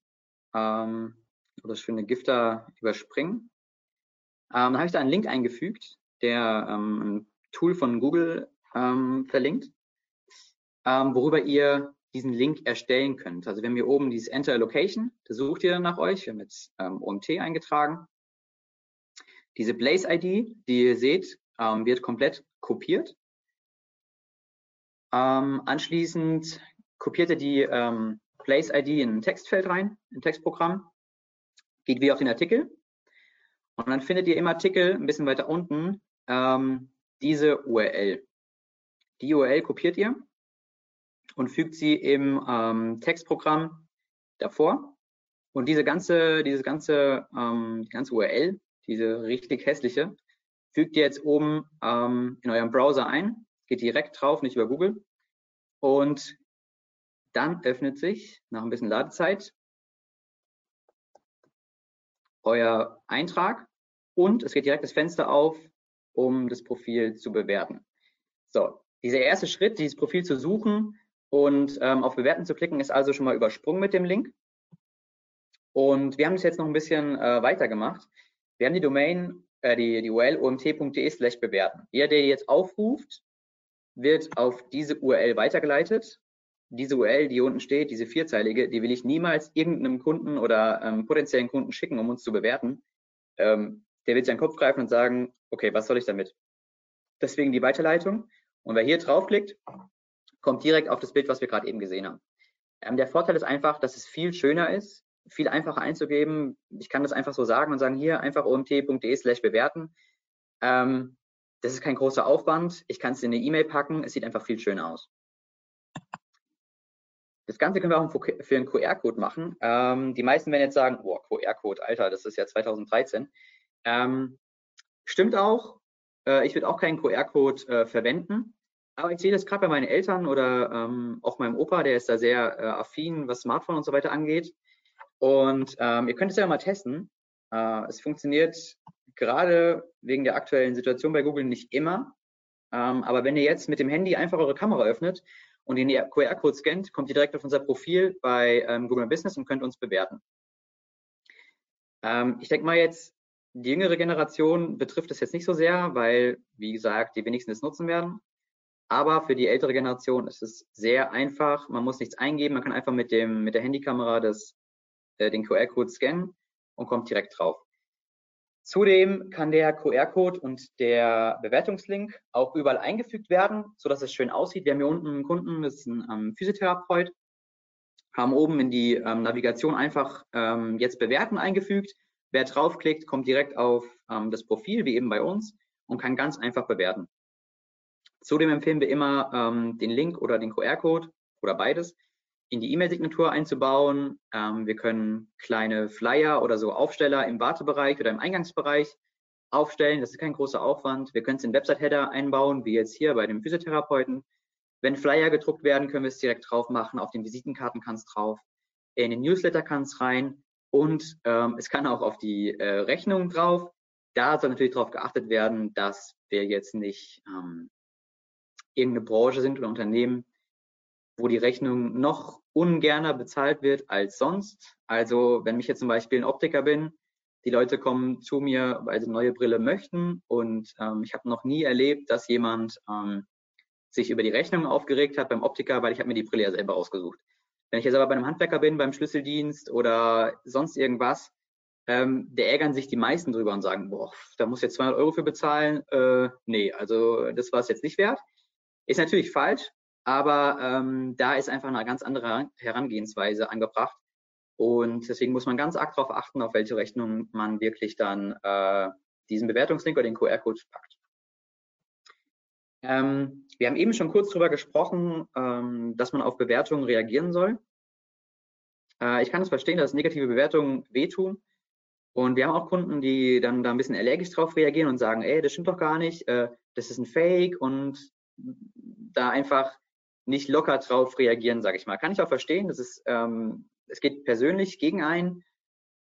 ähm, oder schöne Gifter überspringen. Ähm, dann habe ich da einen Link eingefügt, der ähm, ein Tool von Google ähm, verlinkt, ähm, worüber ihr diesen Link erstellen könnt. Also wenn wir oben dieses Enter Location, das sucht ihr nach euch. Wir haben jetzt OMT eingetragen. Diese Place-ID, die ihr seht, ähm, wird komplett kopiert. Ähm, anschließend kopiert ihr die ähm, Place-ID in ein Textfeld rein, ein Textprogramm, geht wie auf den Artikel. Und dann findet ihr im Artikel ein bisschen weiter unten ähm, diese URL. Die URL kopiert ihr und fügt sie im ähm, Textprogramm davor. Und diese ganze, diese ganze, ähm, die ganze URL diese richtig hässliche, fügt ihr jetzt oben ähm, in eurem Browser ein, geht direkt drauf, nicht über Google. Und dann öffnet sich nach ein bisschen Ladezeit euer Eintrag und es geht direkt das Fenster auf, um das Profil zu bewerten. So, dieser erste Schritt, dieses Profil zu suchen und ähm, auf Bewerten zu klicken, ist also schon mal übersprungen mit dem Link. Und wir haben das jetzt noch ein bisschen äh, weiter gemacht. Wir haben die Domain, äh, die, die URL omt.de slash bewerten. Jeder, der jetzt aufruft, wird auf diese URL weitergeleitet. Diese URL, die hier unten steht, diese vierzeilige, die will ich niemals irgendeinem Kunden oder ähm, potenziellen Kunden schicken, um uns zu bewerten. Ähm, der wird seinen Kopf greifen und sagen, okay, was soll ich damit? Deswegen die Weiterleitung. Und wer hier draufklickt, kommt direkt auf das Bild, was wir gerade eben gesehen haben. Ähm, der Vorteil ist einfach, dass es viel schöner ist, viel einfacher einzugeben. Ich kann das einfach so sagen und sagen, hier einfach omt.de slash bewerten. Ähm, das ist kein großer Aufwand. Ich kann es in eine E-Mail packen. Es sieht einfach viel schöner aus. Das Ganze können wir auch für einen QR-Code machen. Ähm, die meisten werden jetzt sagen, boah, QR-Code, Alter, das ist ja 2013. Ähm, stimmt auch. Äh, ich würde auch keinen QR-Code äh, verwenden. Aber ich sehe das gerade bei meinen Eltern oder ähm, auch meinem Opa, der ist da sehr äh, affin, was Smartphone und so weiter angeht. Und ähm, ihr könnt es ja mal testen. Äh, es funktioniert gerade wegen der aktuellen Situation bei Google nicht immer. Ähm, aber wenn ihr jetzt mit dem Handy einfach eure Kamera öffnet und den QR-Code scannt, kommt ihr direkt auf unser Profil bei ähm, Google Business und könnt uns bewerten. Ähm, ich denke mal jetzt, die jüngere Generation betrifft es jetzt nicht so sehr, weil, wie gesagt, die wenigsten es nutzen werden. Aber für die ältere Generation ist es sehr einfach. Man muss nichts eingeben. Man kann einfach mit, dem, mit der Handykamera das äh, den QR-Code scannen und kommt direkt drauf. Zudem kann der QR-Code und der Bewertungslink auch überall eingefügt werden, so dass es schön aussieht. Wir haben hier unten einen Kunden, das ist ein ähm, Physiotherapeut. haben oben in die ähm, Navigation einfach ähm, jetzt bewerten eingefügt. Wer draufklickt, kommt direkt auf ähm, das Profil, wie eben bei uns, und kann ganz einfach bewerten. Zudem empfehlen wir immer, ähm, den Link oder den QR-Code oder beides in die E-Mail-Signatur einzubauen. Ähm, wir können kleine Flyer oder so Aufsteller im Wartebereich oder im Eingangsbereich aufstellen. Das ist kein großer Aufwand. Wir können es in Website-Header einbauen, wie jetzt hier bei dem Physiotherapeuten. Wenn Flyer gedruckt werden, können wir es direkt drauf machen. Auf den Visitenkarten kann es drauf. In den Newsletter kann es rein. Und ähm, es kann auch auf die äh, Rechnung drauf. Da soll natürlich darauf geachtet werden, dass wir jetzt nicht ähm, irgendeine Branche sind oder Unternehmen, wo die Rechnung noch ungerner bezahlt wird als sonst. Also wenn ich jetzt zum Beispiel ein Optiker bin, die Leute kommen zu mir, weil sie neue Brille möchten und ähm, ich habe noch nie erlebt, dass jemand ähm, sich über die Rechnung aufgeregt hat beim Optiker, weil ich habe mir die Brille ja selber ausgesucht. Wenn ich jetzt aber bei einem Handwerker bin, beim Schlüsseldienst oder sonst irgendwas, ähm, da ärgern sich die meisten drüber und sagen, boah, da muss ich jetzt 200 Euro für bezahlen. Äh, nee, also das war es jetzt nicht wert. Ist natürlich falsch, aber ähm, da ist einfach eine ganz andere Herangehensweise angebracht. Und deswegen muss man ganz arg darauf achten, auf welche Rechnung man wirklich dann äh, diesen Bewertungslink oder den QR-Code packt. Ähm, wir haben eben schon kurz darüber gesprochen, ähm, dass man auf Bewertungen reagieren soll. Äh, ich kann es verstehen, dass negative Bewertungen wehtun. Und wir haben auch Kunden, die dann da ein bisschen allergisch drauf reagieren und sagen, ey, das stimmt doch gar nicht, äh, das ist ein Fake und da einfach nicht locker drauf reagieren, sage ich mal. Kann ich auch verstehen. Das ist, ähm, es geht persönlich gegen einen.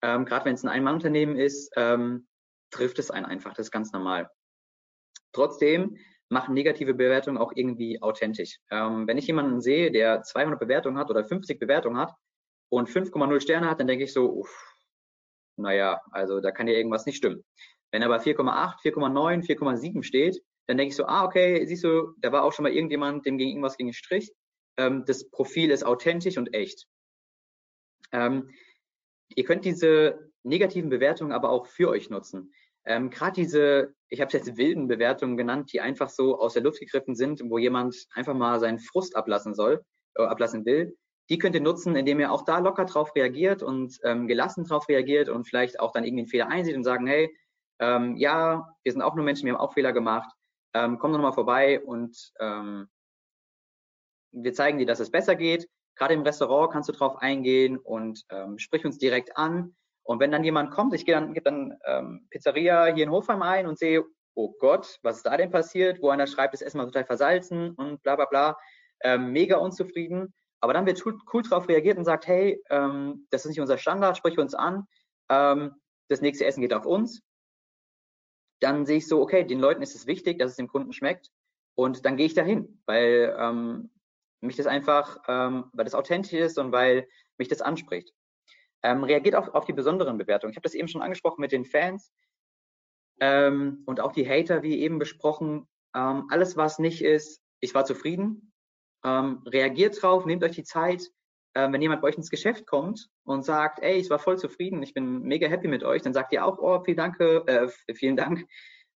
Ähm, Gerade wenn es ein Ein-Mann-Unternehmen ist, ähm, trifft es einen einfach. Das ist ganz normal. Trotzdem machen negative Bewertungen auch irgendwie authentisch. Ähm, wenn ich jemanden sehe, der 200 Bewertungen hat oder 50 Bewertungen hat und 5,0 Sterne hat, dann denke ich so, uff, naja, also da kann ja irgendwas nicht stimmen. Wenn aber 4,8, 4,9, 4,7 steht, dann denke ich so, ah, okay, siehst du, da war auch schon mal irgendjemand, dem ging irgendwas gegen den Strich. Ähm, das Profil ist authentisch und echt. Ähm, ihr könnt diese negativen Bewertungen aber auch für euch nutzen. Ähm, Gerade diese, ich habe es jetzt wilden Bewertungen genannt, die einfach so aus der Luft gegriffen sind, wo jemand einfach mal seinen Frust ablassen soll, äh, ablassen will, die könnt ihr nutzen, indem ihr auch da locker drauf reagiert und ähm, gelassen drauf reagiert und vielleicht auch dann irgendwie einen Fehler einsieht und sagen, hey, ähm, ja, wir sind auch nur Menschen, wir haben auch Fehler gemacht ähm, komm doch nochmal vorbei und ähm, wir zeigen dir, dass es besser geht. Gerade im Restaurant kannst du drauf eingehen und ähm, sprich uns direkt an. Und wenn dann jemand kommt, ich gehe dann, gebe dann ähm, Pizzeria hier in Hofheim ein und sehe, oh Gott, was ist da denn passiert? Wo einer schreibt, das Essen war total versalzen und bla bla bla. Ähm, mega unzufrieden. Aber dann wird cool, cool drauf reagiert und sagt, hey, ähm, das ist nicht unser Standard, sprich uns an. Ähm, das nächste Essen geht auf uns dann sehe ich so, okay, den Leuten ist es wichtig, dass es dem Kunden schmeckt und dann gehe ich dahin, weil ähm, mich das einfach, ähm, weil das authentisch ist und weil mich das anspricht. Ähm, reagiert auch auf die besonderen Bewertungen. Ich habe das eben schon angesprochen mit den Fans ähm, und auch die Hater, wie eben besprochen. Ähm, alles, was nicht ist, ich war zufrieden. Ähm, reagiert drauf, nehmt euch die Zeit, äh, wenn jemand bei euch ins Geschäft kommt und sagt, ey, ich war voll zufrieden, ich bin mega happy mit euch, dann sagt ihr auch, oh, vielen Dank, äh, vielen Dank.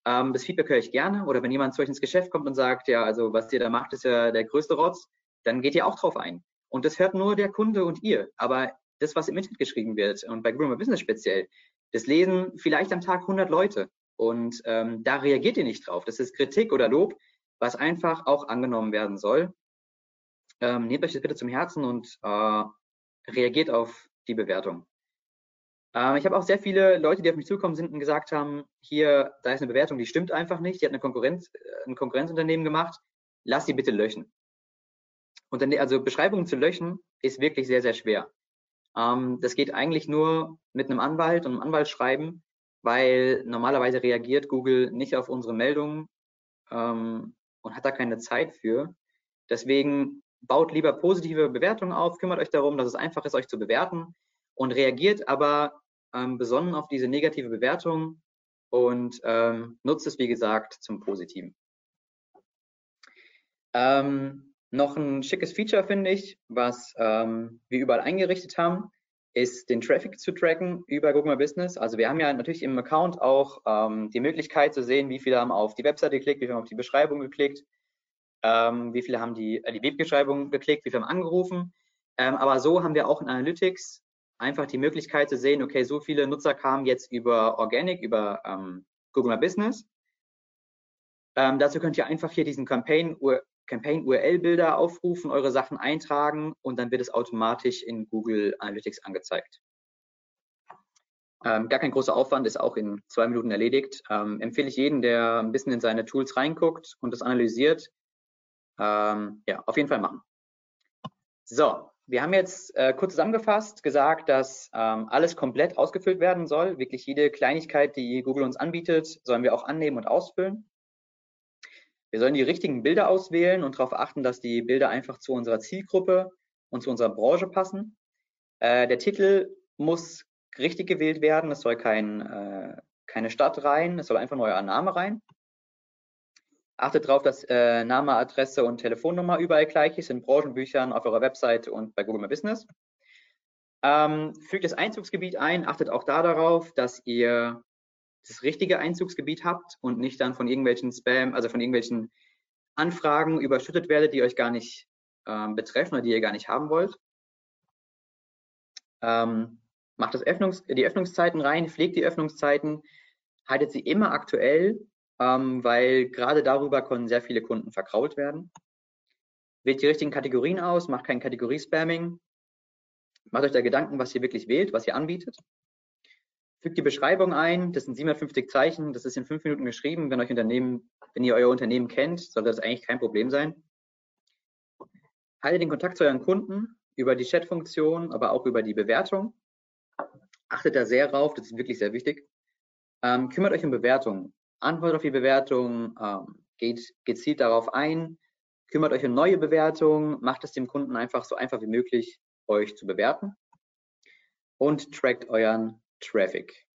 Ähm, das Feedback höre ich gerne. Oder wenn jemand zu euch ins Geschäft kommt und sagt, ja, also was ihr da macht, ist ja der größte Rotz, dann geht ihr auch drauf ein. Und das hört nur der Kunde und ihr. Aber das, was im Internet geschrieben wird und bei Groomer Business speziell, das lesen vielleicht am Tag 100 Leute. Und ähm, da reagiert ihr nicht drauf. Das ist Kritik oder Lob, was einfach auch angenommen werden soll ähm, nehmt euch das bitte zum Herzen und äh, reagiert auf die Bewertung. Ähm, ich habe auch sehr viele Leute, die auf mich zugekommen sind und gesagt haben, hier, da ist eine Bewertung, die stimmt einfach nicht, die hat eine Konkurrenz, äh, ein Konkurrenzunternehmen gemacht, lass sie bitte löschen. Und dann, also Beschreibungen zu löschen ist wirklich sehr, sehr schwer. Ähm, das geht eigentlich nur mit einem Anwalt und einem Anwaltsschreiben, weil normalerweise reagiert Google nicht auf unsere Meldungen ähm, und hat da keine Zeit für. Deswegen baut lieber positive Bewertungen auf, kümmert euch darum, dass es einfach ist, euch zu bewerten und reagiert aber ähm, besonnen auf diese negative Bewertung und ähm, nutzt es, wie gesagt, zum Positiven. Ähm, noch ein schickes Feature, finde ich, was ähm, wir überall eingerichtet haben, ist den Traffic zu tracken über Google My Business. Also wir haben ja natürlich im Account auch ähm, die Möglichkeit zu sehen, wie viele haben auf die Webseite geklickt, wie viele haben auf die Beschreibung geklickt, ähm, wie viele haben die, äh, die Webbeschreibung geklickt, wie viele haben angerufen. Ähm, aber so haben wir auch in Analytics einfach die Möglichkeit zu sehen, okay, so viele Nutzer kamen jetzt über Organic, über ähm, Google My Business. Ähm, dazu könnt ihr einfach hier diesen Campaign, Campaign URL-Bilder aufrufen, eure Sachen eintragen und dann wird es automatisch in Google Analytics angezeigt. Ähm, gar kein großer Aufwand, ist auch in zwei Minuten erledigt. Ähm, empfehle ich jeden, der ein bisschen in seine Tools reinguckt und das analysiert. Ähm, ja, auf jeden Fall machen. So, wir haben jetzt äh, kurz zusammengefasst gesagt, dass ähm, alles komplett ausgefüllt werden soll. Wirklich jede Kleinigkeit, die Google uns anbietet, sollen wir auch annehmen und ausfüllen. Wir sollen die richtigen Bilder auswählen und darauf achten, dass die Bilder einfach zu unserer Zielgruppe und zu unserer Branche passen. Äh, der Titel muss richtig gewählt werden. Es soll kein, äh, keine Stadt rein, es soll einfach nur euer Name rein. Achtet darauf, dass äh, Name, Adresse und Telefonnummer überall gleich ist, in Branchenbüchern, auf eurer Website und bei Google My Business. Ähm, fügt das Einzugsgebiet ein, achtet auch da darauf, dass ihr das richtige Einzugsgebiet habt und nicht dann von irgendwelchen Spam, also von irgendwelchen Anfragen überschüttet werdet, die euch gar nicht ähm, betreffen oder die ihr gar nicht haben wollt. Ähm, macht das Öffnungs die Öffnungszeiten rein, pflegt die Öffnungszeiten, haltet sie immer aktuell, ähm, weil gerade darüber können sehr viele Kunden verkrault werden. Wählt die richtigen Kategorien aus, macht kein Kategorie-Spamming, macht euch da Gedanken, was ihr wirklich wählt, was ihr anbietet. Fügt die Beschreibung ein, das sind 750 Zeichen, das ist in fünf Minuten geschrieben. Wenn euch Unternehmen, wenn ihr euer Unternehmen kennt, sollte das eigentlich kein Problem sein. Haltet den Kontakt zu euren Kunden über die Chat-Funktion, aber auch über die Bewertung. Achtet da sehr drauf, das ist wirklich sehr wichtig. Ähm, kümmert euch um Bewertungen. Antwortet auf die Bewertung, ähm, geht gezielt darauf ein, kümmert euch um neue Bewertungen, macht es dem Kunden einfach so einfach wie möglich, euch zu bewerten und trackt euren Traffic.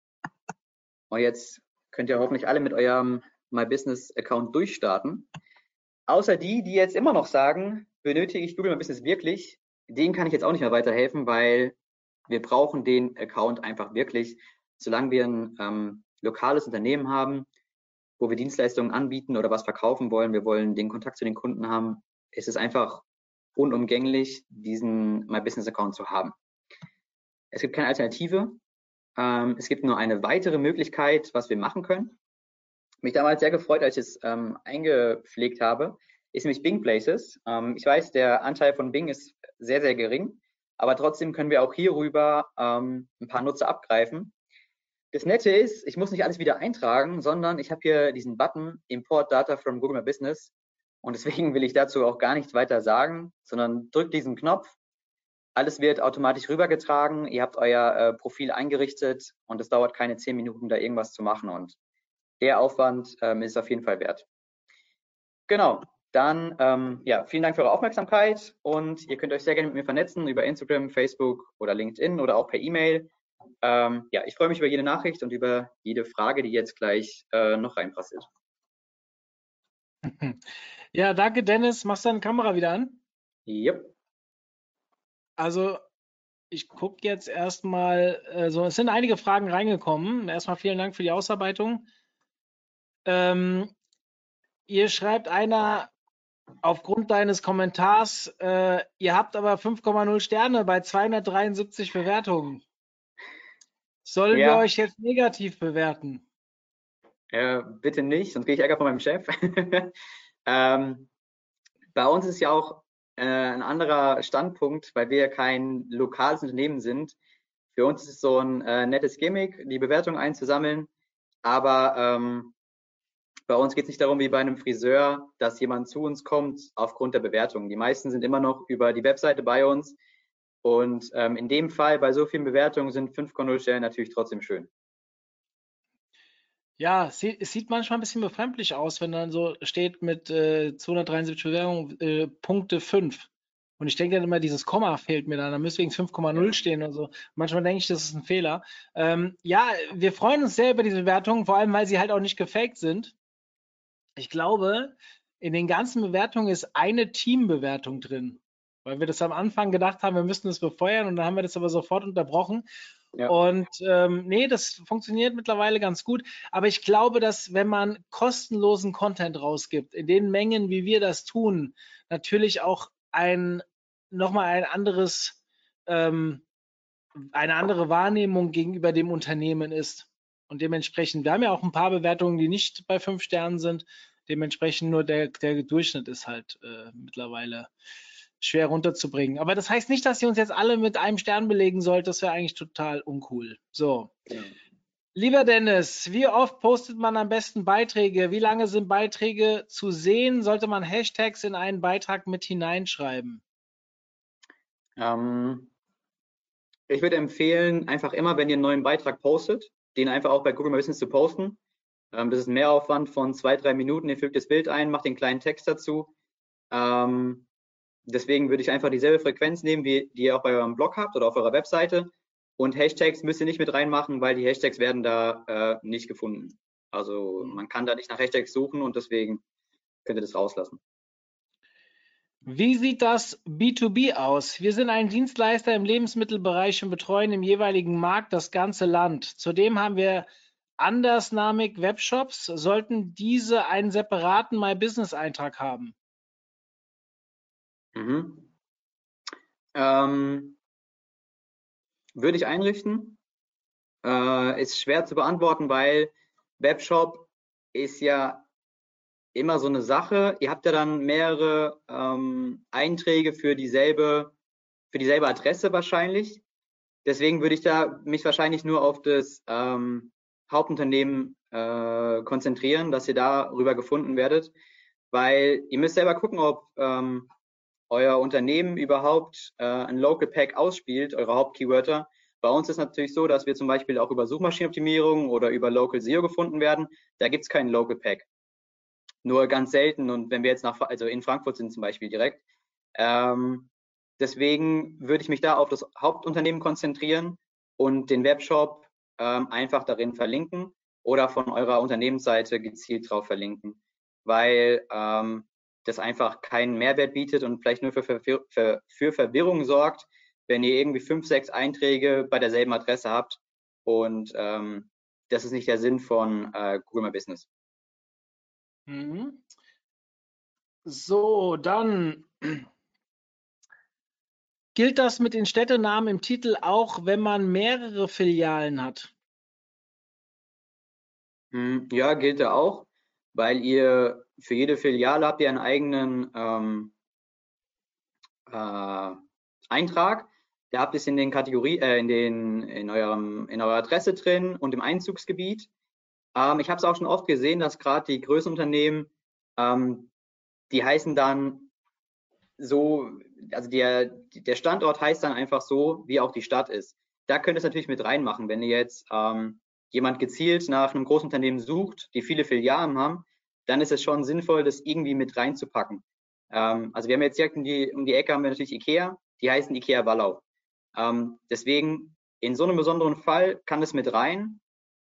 Und jetzt könnt ihr hoffentlich alle mit eurem My Business Account durchstarten. Außer die, die jetzt immer noch sagen, benötige ich Google My Business wirklich, denen kann ich jetzt auch nicht mehr weiterhelfen, weil wir brauchen den Account einfach wirklich, solange wir ein ähm, lokales Unternehmen haben, wo wir Dienstleistungen anbieten oder was verkaufen wollen, wir wollen den Kontakt zu den Kunden haben, ist es einfach unumgänglich, diesen My Business Account zu haben. Es gibt keine Alternative. Ähm, es gibt nur eine weitere Möglichkeit, was wir machen können. Mich damals sehr gefreut, als ich es ähm, eingepflegt habe, ist nämlich Bing Places. Ähm, ich weiß, der Anteil von Bing ist sehr, sehr gering. Aber trotzdem können wir auch hierüber ähm, ein paar Nutzer abgreifen. Das Nette ist, ich muss nicht alles wieder eintragen, sondern ich habe hier diesen Button Import Data from Google My Business. Und deswegen will ich dazu auch gar nichts weiter sagen, sondern drückt diesen Knopf. Alles wird automatisch rübergetragen. Ihr habt euer äh, Profil eingerichtet und es dauert keine zehn Minuten, da irgendwas zu machen. Und der Aufwand ähm, ist auf jeden Fall wert. Genau. Dann, ähm, ja, vielen Dank für eure Aufmerksamkeit und ihr könnt euch sehr gerne mit mir vernetzen über Instagram, Facebook oder LinkedIn oder auch per E-Mail. Ähm, ja, ich freue mich über jede Nachricht und über jede Frage, die jetzt gleich äh, noch reinpassiert. Ja, danke Dennis. Machst du deine Kamera wieder an? Yep. Also ich gucke jetzt erstmal, äh, so, es sind einige Fragen reingekommen. Erstmal vielen Dank für die Ausarbeitung. Ähm, ihr schreibt einer, aufgrund deines Kommentars, äh, ihr habt aber 5,0 Sterne bei 273 Bewertungen. Sollen Ja. wir euch jetzt negativ bewerten? Äh, bitte nicht, sonst kriege ich Ärger von meinem Chef. ähm, bei uns ist ja auch äh, ein anderer Standpunkt, weil wir kein lokales Unternehmen sind. Für uns ist es so ein äh, nettes Gimmick, die Bewertung einzusammeln. Aber ähm, bei uns geht es nicht darum, wie bei einem Friseur, dass jemand zu uns kommt aufgrund der Bewertung. Die meisten sind immer noch über die Webseite bei uns. Und ähm, in dem Fall, bei so vielen Bewertungen, sind 5,0 Stellen natürlich trotzdem schön. Ja, es sieht, es sieht manchmal ein bisschen befremdlich aus, wenn dann so steht mit äh, 273 Bewerbungen äh, Punkte 5. Und ich denke dann immer, dieses Komma fehlt mir dann. Da müsste wegen 5,0 stehen oder so. Manchmal denke ich, das ist ein Fehler. Ähm, ja, wir freuen uns sehr über diese Bewertungen, vor allem, weil sie halt auch nicht gefaked sind. Ich glaube, in den ganzen Bewertungen ist eine Teambewertung drin. Weil wir das am Anfang gedacht haben, wir müssten das befeuern und dann haben wir das aber sofort unterbrochen. Ja. Und ähm, nee, das funktioniert mittlerweile ganz gut. Aber ich glaube, dass wenn man kostenlosen Content rausgibt, in den Mengen, wie wir das tun, natürlich auch ein nochmal ein anderes, ähm, eine andere Wahrnehmung gegenüber dem Unternehmen ist. Und dementsprechend, wir haben ja auch ein paar Bewertungen, die nicht bei fünf Sternen sind. Dementsprechend nur der, der Durchschnitt ist halt äh, mittlerweile schwer runterzubringen. Aber das heißt nicht, dass ihr uns jetzt alle mit einem Stern belegen sollt. Das wäre eigentlich total uncool. So. Ja. Lieber Dennis, wie oft postet man am besten Beiträge? Wie lange sind Beiträge zu sehen? Sollte man Hashtags in einen Beitrag mit hineinschreiben? Ähm, ich würde empfehlen, einfach immer, wenn ihr einen neuen Beitrag postet, den einfach auch bei Google My Business zu posten. Ähm, das ist ein Mehraufwand von zwei, drei Minuten. Ihr fügt das Bild ein, macht den kleinen Text dazu. Ähm, deswegen würde ich einfach dieselbe Frequenz nehmen, wie die ihr auch bei eurem Blog habt oder auf eurer Webseite. Und Hashtags müsst ihr nicht mit reinmachen, weil die Hashtags werden da äh, nicht gefunden. Also man kann da nicht nach Hashtags suchen und deswegen könnt ihr das rauslassen. Wie sieht das B2B aus? Wir sind ein Dienstleister im Lebensmittelbereich und betreuen im jeweiligen Markt das ganze Land. Zudem haben wir andersnamig Webshops. Sollten diese einen separaten My Business Eintrag haben? Mhm. Ähm, würde ich einrichten. Äh, ist schwer zu beantworten, weil Webshop ist ja immer so eine Sache. Ihr habt ja dann mehrere ähm, Einträge für dieselbe, für dieselbe Adresse wahrscheinlich. Deswegen würde ich da mich wahrscheinlich nur auf das ähm, Hauptunternehmen äh, konzentrieren, dass ihr darüber gefunden werdet, weil ihr müsst selber gucken, ob ähm, euer Unternehmen überhaupt äh, ein Local Pack ausspielt, eure Hauptkeywörter. Bei uns ist natürlich so, dass wir zum Beispiel auch über Suchmaschinenoptimierung oder über Local SEO gefunden werden. Da gibt es keinen Local Pack. Nur ganz selten und wenn wir jetzt nach, also in Frankfurt sind zum Beispiel direkt. Ähm, deswegen würde ich mich da auf das Hauptunternehmen konzentrieren und den Webshop ähm, einfach darin verlinken oder von eurer Unternehmensseite gezielt drauf verlinken, weil ähm, das einfach keinen Mehrwert bietet und vielleicht nur für, für, für, für Verwirrung sorgt, wenn ihr irgendwie fünf, sechs Einträge bei derselben Adresse habt. Und ähm, das ist nicht der Sinn von äh, Google My Business. Mhm. So, dann gilt das mit den Städtenamen im Titel auch, wenn man mehrere Filialen hat? Hm, ja, gilt er auch, weil ihr für jede Filiale habt ihr einen eigenen ähm, äh, Eintrag. Da habt ihr es in den Kategorie, äh, in den in eurem in eurer Adresse drin und im Einzugsgebiet. Ähm, ich habe es auch schon oft gesehen, dass gerade die größeren Unternehmen, ähm, die heißen dann so, also der der Standort heißt dann einfach so, wie auch die Stadt ist. Da könnt ihr es natürlich mit reinmachen, wenn ihr jetzt ähm, jemand gezielt nach einem Großunternehmen sucht, die viele Filialen haben, dann ist es schon sinnvoll, das irgendwie mit reinzupacken. Ähm, also wir haben jetzt direkt um die, um die Ecke haben wir natürlich Ikea, die heißen Ikea Wallau. Ähm, deswegen in so einem besonderen Fall kann es mit rein,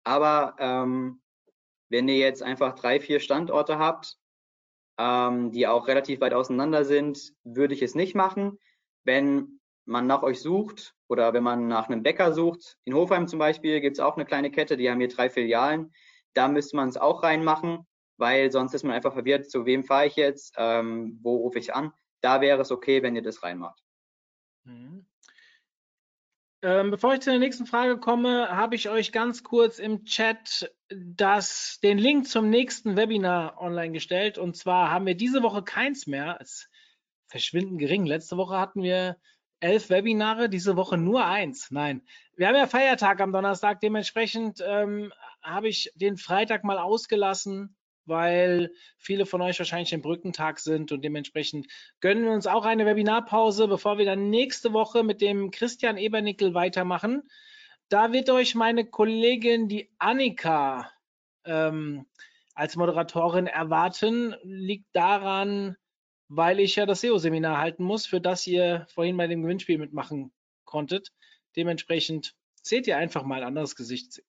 aber ähm, wenn ihr jetzt einfach drei, vier Standorte habt, ähm, die auch relativ weit auseinander sind, würde ich es nicht machen. Wenn man nach euch sucht oder wenn man nach einem Bäcker sucht, in Hofheim zum Beispiel gibt es auch eine kleine Kette, die haben hier drei Filialen, da müsste man es auch reinmachen weil sonst ist man einfach verwirrt, zu wem fahre ich jetzt, ähm, wo rufe ich an. Da wäre es okay, wenn ihr das reinmacht. Mhm. Ähm, bevor ich zu der nächsten Frage komme, habe ich euch ganz kurz im Chat das, den Link zum nächsten Webinar online gestellt. Und zwar haben wir diese Woche keins mehr. Es ist verschwindend gering. Letzte Woche hatten wir elf Webinare, diese Woche nur eins. Nein, wir haben ja Feiertag am Donnerstag. Dementsprechend ähm, habe ich den Freitag mal ausgelassen weil viele von euch wahrscheinlich im Brückentag sind und dementsprechend gönnen wir uns auch eine Webinarpause, bevor wir dann nächste Woche mit dem Christian Ebernickel weitermachen. Da wird euch meine Kollegin, die Annika, ähm, als Moderatorin erwarten. Liegt daran, weil ich ja das SEO-Seminar halten muss, für das ihr vorhin bei dem Gewinnspiel mitmachen konntet. Dementsprechend seht ihr einfach mal ein anderes Gesicht.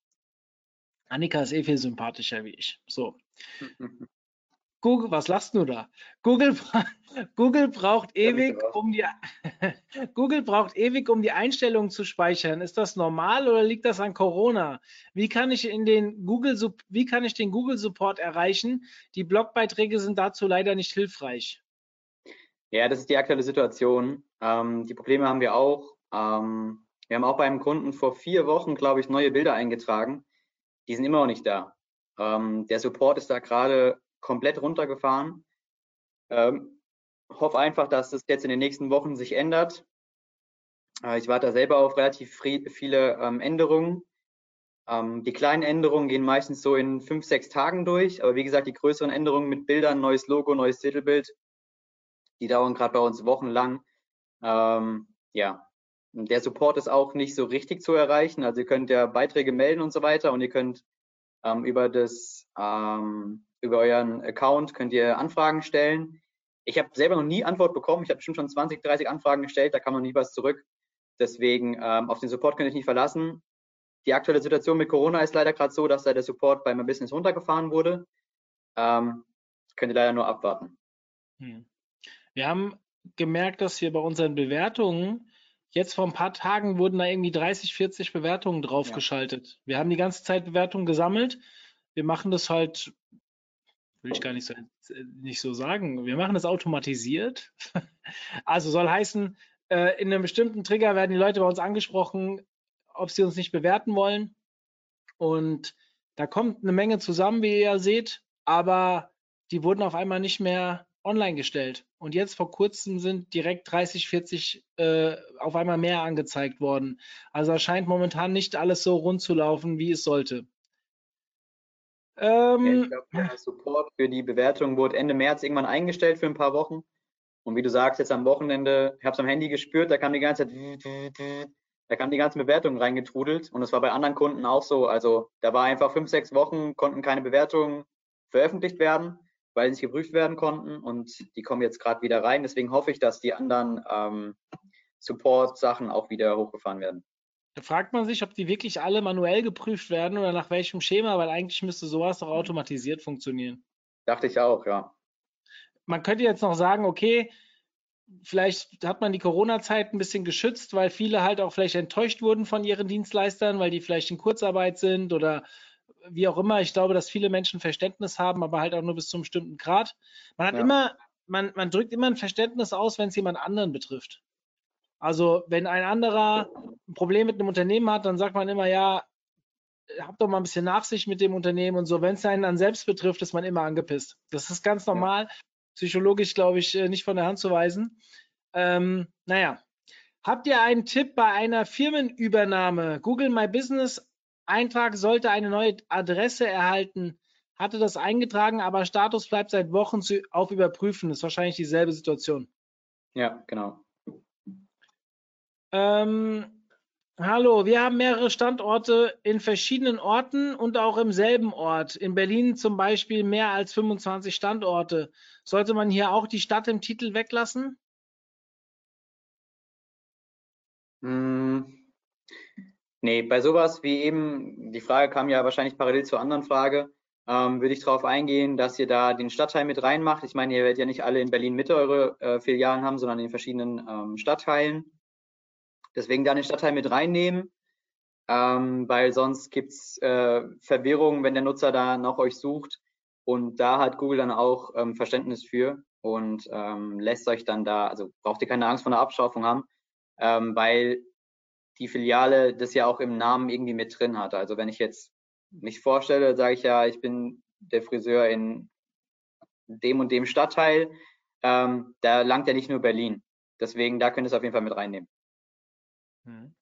Annika ist eh viel sympathischer wie ich. So. Google, was lachst du da? Google, Google braucht ewig, um die Google braucht ewig, um die Einstellungen zu speichern. Ist das normal oder liegt das an Corona? Wie kann ich in den Google, wie kann ich den Google Support erreichen? Die Blogbeiträge sind dazu leider nicht hilfreich. Ja, das ist die aktuelle Situation. Ähm, die Probleme haben wir auch. Ähm, wir haben auch beim Kunden vor vier Wochen, glaube ich, neue Bilder eingetragen. Die sind immer noch nicht da. Ähm, der Support ist da gerade komplett runtergefahren. Ähm, hoffe einfach, dass es jetzt in den nächsten Wochen sich ändert. Äh, ich warte da selber auf relativ viele ähm, Änderungen. Ähm, die kleinen Änderungen gehen meistens so in fünf, sechs Tagen durch. Aber wie gesagt, die größeren Änderungen mit Bildern, neues Logo, neues Titelbild, die dauern gerade bei uns wochenlang. Ähm, ja, der Support ist auch nicht so richtig zu erreichen. Also ihr könnt ja Beiträge melden und so weiter und ihr könnt ähm, über das ähm, über euren Account könnt ihr Anfragen stellen. Ich habe selber noch nie Antwort bekommen. Ich habe bestimmt schon 20, 30 Anfragen gestellt, da kam noch nie was zurück. Deswegen ähm, auf den Support könnt ihr nicht verlassen. Die aktuelle Situation mit Corona ist leider gerade so, dass da der Support bei meinem Business runtergefahren wurde. Ähm, könnt ihr leider nur abwarten. Hm. Wir haben gemerkt, dass wir bei unseren Bewertungen jetzt vor ein paar Tagen wurden da irgendwie 30, 40 Bewertungen draufgeschaltet. Ja. Wir haben die ganze Zeit Bewertungen gesammelt. Wir machen das halt will ich gar nicht so, nicht so sagen. Wir machen das automatisiert. Also soll heißen, äh, in einem bestimmten Trigger werden die Leute bei uns angesprochen, ob sie uns nicht bewerten wollen. Und da kommt eine Menge zusammen, wie ihr ja seht, aber die wurden auf einmal nicht mehr online gestellt. Und jetzt vor kurzem sind direkt 30, 40 äh, auf einmal mehr angezeigt worden. Also scheint momentan nicht alles so rund zu laufen, wie es sollte. Ähm, ich glaube, der Support für die Bewertung wurde Ende März irgendwann eingestellt für ein paar Wochen. Und wie du sagst, jetzt am Wochenende, ich habe es am Handy gespürt, da kam die ganze Zeit, da kam die ganzen Bewertungen reingetrudelt. Und es war bei anderen Kunden auch so. Also da war einfach fünf, sechs Wochen, konnten keine Bewertungen veröffentlicht werden, weil sie nicht geprüft werden konnten. Und die kommen jetzt gerade wieder rein. Deswegen hoffe ich, dass die anderen ähm, Support-Sachen auch wieder hochgefahren werden. Da fragt man sich, ob die wirklich alle manuell geprüft werden oder nach welchem Schema, weil eigentlich müsste sowas doch automatisiert funktionieren. Dachte ich auch, ja. Man könnte jetzt noch sagen, okay, vielleicht hat man die Corona-Zeit ein bisschen geschützt, weil viele halt auch vielleicht enttäuscht wurden von ihren Dienstleistern, weil die vielleicht in Kurzarbeit sind oder wie auch immer. Ich glaube, dass viele Menschen Verständnis haben, aber halt auch nur bis zu einem bestimmten Grad. Man hat ja. immer, man, man drückt immer ein Verständnis aus, wenn es jemand anderen betrifft. Also wenn ein anderer ein Problem mit einem Unternehmen hat, dann sagt man immer, ja, habt doch mal ein bisschen Nachsicht mit dem Unternehmen und so. Wenn es einen dann selbst betrifft, ist man immer angepisst. Das ist ganz normal. Psychologisch, glaube ich, äh, nicht von der Hand zu weisen. Ähm, naja. Habt ihr einen Tipp bei einer Firmenübernahme? Google My Business Eintrag sollte eine neue Adresse erhalten. Hatte das eingetragen, aber Status bleibt seit Wochen auf Überprüfen. Das ist wahrscheinlich dieselbe Situation. Ja, genau. Ähm, hallo, wir haben mehrere Standorte in verschiedenen Orten und auch im selben Ort. In Berlin zum Beispiel mehr als 25 Standorte. Sollte man hier auch die Stadt im Titel weglassen? Hm. Nee, bei sowas wie eben, die Frage kam ja wahrscheinlich parallel zur anderen Frage, ähm, würde ich darauf eingehen, dass ihr da den Stadtteil mit reinmacht. Ich meine, ihr werdet ja nicht alle in Berlin Mitte eure äh, Filialen haben, sondern in verschiedenen ähm, Stadtteilen. Deswegen da den Stadtteil mit reinnehmen, ähm, weil sonst gibt's äh, Verwirrung, wenn der Nutzer da nach euch sucht. Und da hat Google dann auch ähm, Verständnis für und ähm, lässt euch dann da, also braucht ihr keine Angst vor einer Abschaffung haben, ähm, weil die Filiale das ja auch im Namen irgendwie mit drin hat. Also wenn ich jetzt mich vorstelle, sage ich ja, ich bin der Friseur in dem und dem Stadtteil, ähm, da langt ja nicht nur Berlin. Deswegen, da könnt ihr es auf jeden Fall mit reinnehmen. Hm.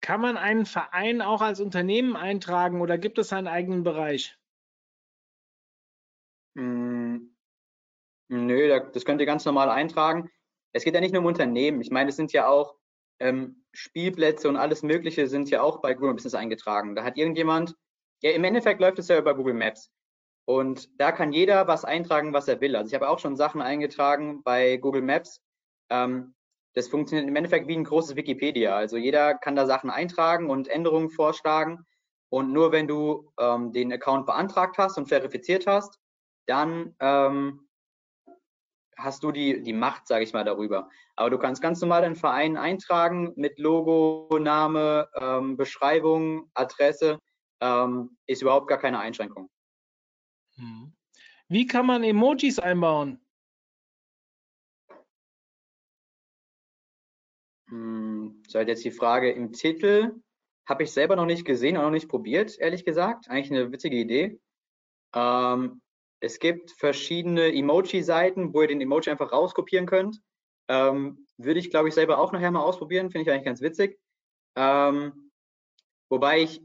Kann man einen Verein auch als Unternehmen eintragen oder gibt es einen eigenen Bereich? Hm, nö, das könnt ihr ganz normal eintragen. Es geht ja nicht nur um Unternehmen. Ich meine, es sind ja auch ähm, Spielplätze und alles Mögliche sind ja auch bei Google Business eingetragen. Da hat irgendjemand, ja, im Endeffekt läuft es ja über Google Maps. Und da kann jeder was eintragen, was er will. Also ich habe auch schon Sachen eingetragen bei Google Maps. Ähm, das funktioniert im Endeffekt wie ein großes Wikipedia. Also jeder kann da Sachen eintragen und Änderungen vorschlagen. Und nur wenn du ähm, den Account beantragt hast und verifiziert hast, dann ähm, hast du die, die Macht, sage ich mal, darüber. Aber du kannst ganz normal deinen Verein eintragen mit Logo, Name, ähm, Beschreibung, Adresse. Ähm, ist überhaupt gar keine Einschränkung. Hm. Wie kann man Emojis einbauen? Hm, so halt jetzt die Frage im Titel. Habe ich selber noch nicht gesehen und noch nicht probiert, ehrlich gesagt. Eigentlich eine witzige Idee. Ähm, es gibt verschiedene Emoji-Seiten, wo ihr den Emoji einfach rauskopieren könnt. Ähm, würde ich, glaube ich, selber auch nachher mal ausprobieren. Finde ich eigentlich ganz witzig. Ähm, wobei ich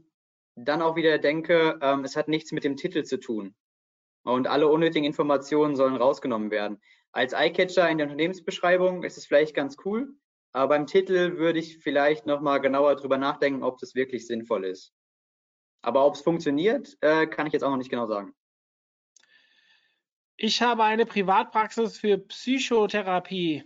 dann auch wieder denke, ähm, es hat nichts mit dem Titel zu tun. Und alle unnötigen Informationen sollen rausgenommen werden. Als Eyecatcher in der Unternehmensbeschreibung ist es vielleicht ganz cool, aber beim Titel würde ich vielleicht nochmal genauer drüber nachdenken, ob das wirklich sinnvoll ist. Aber ob es funktioniert, äh, kann ich jetzt auch noch nicht genau sagen. Ich habe eine Privatpraxis für Psychotherapie.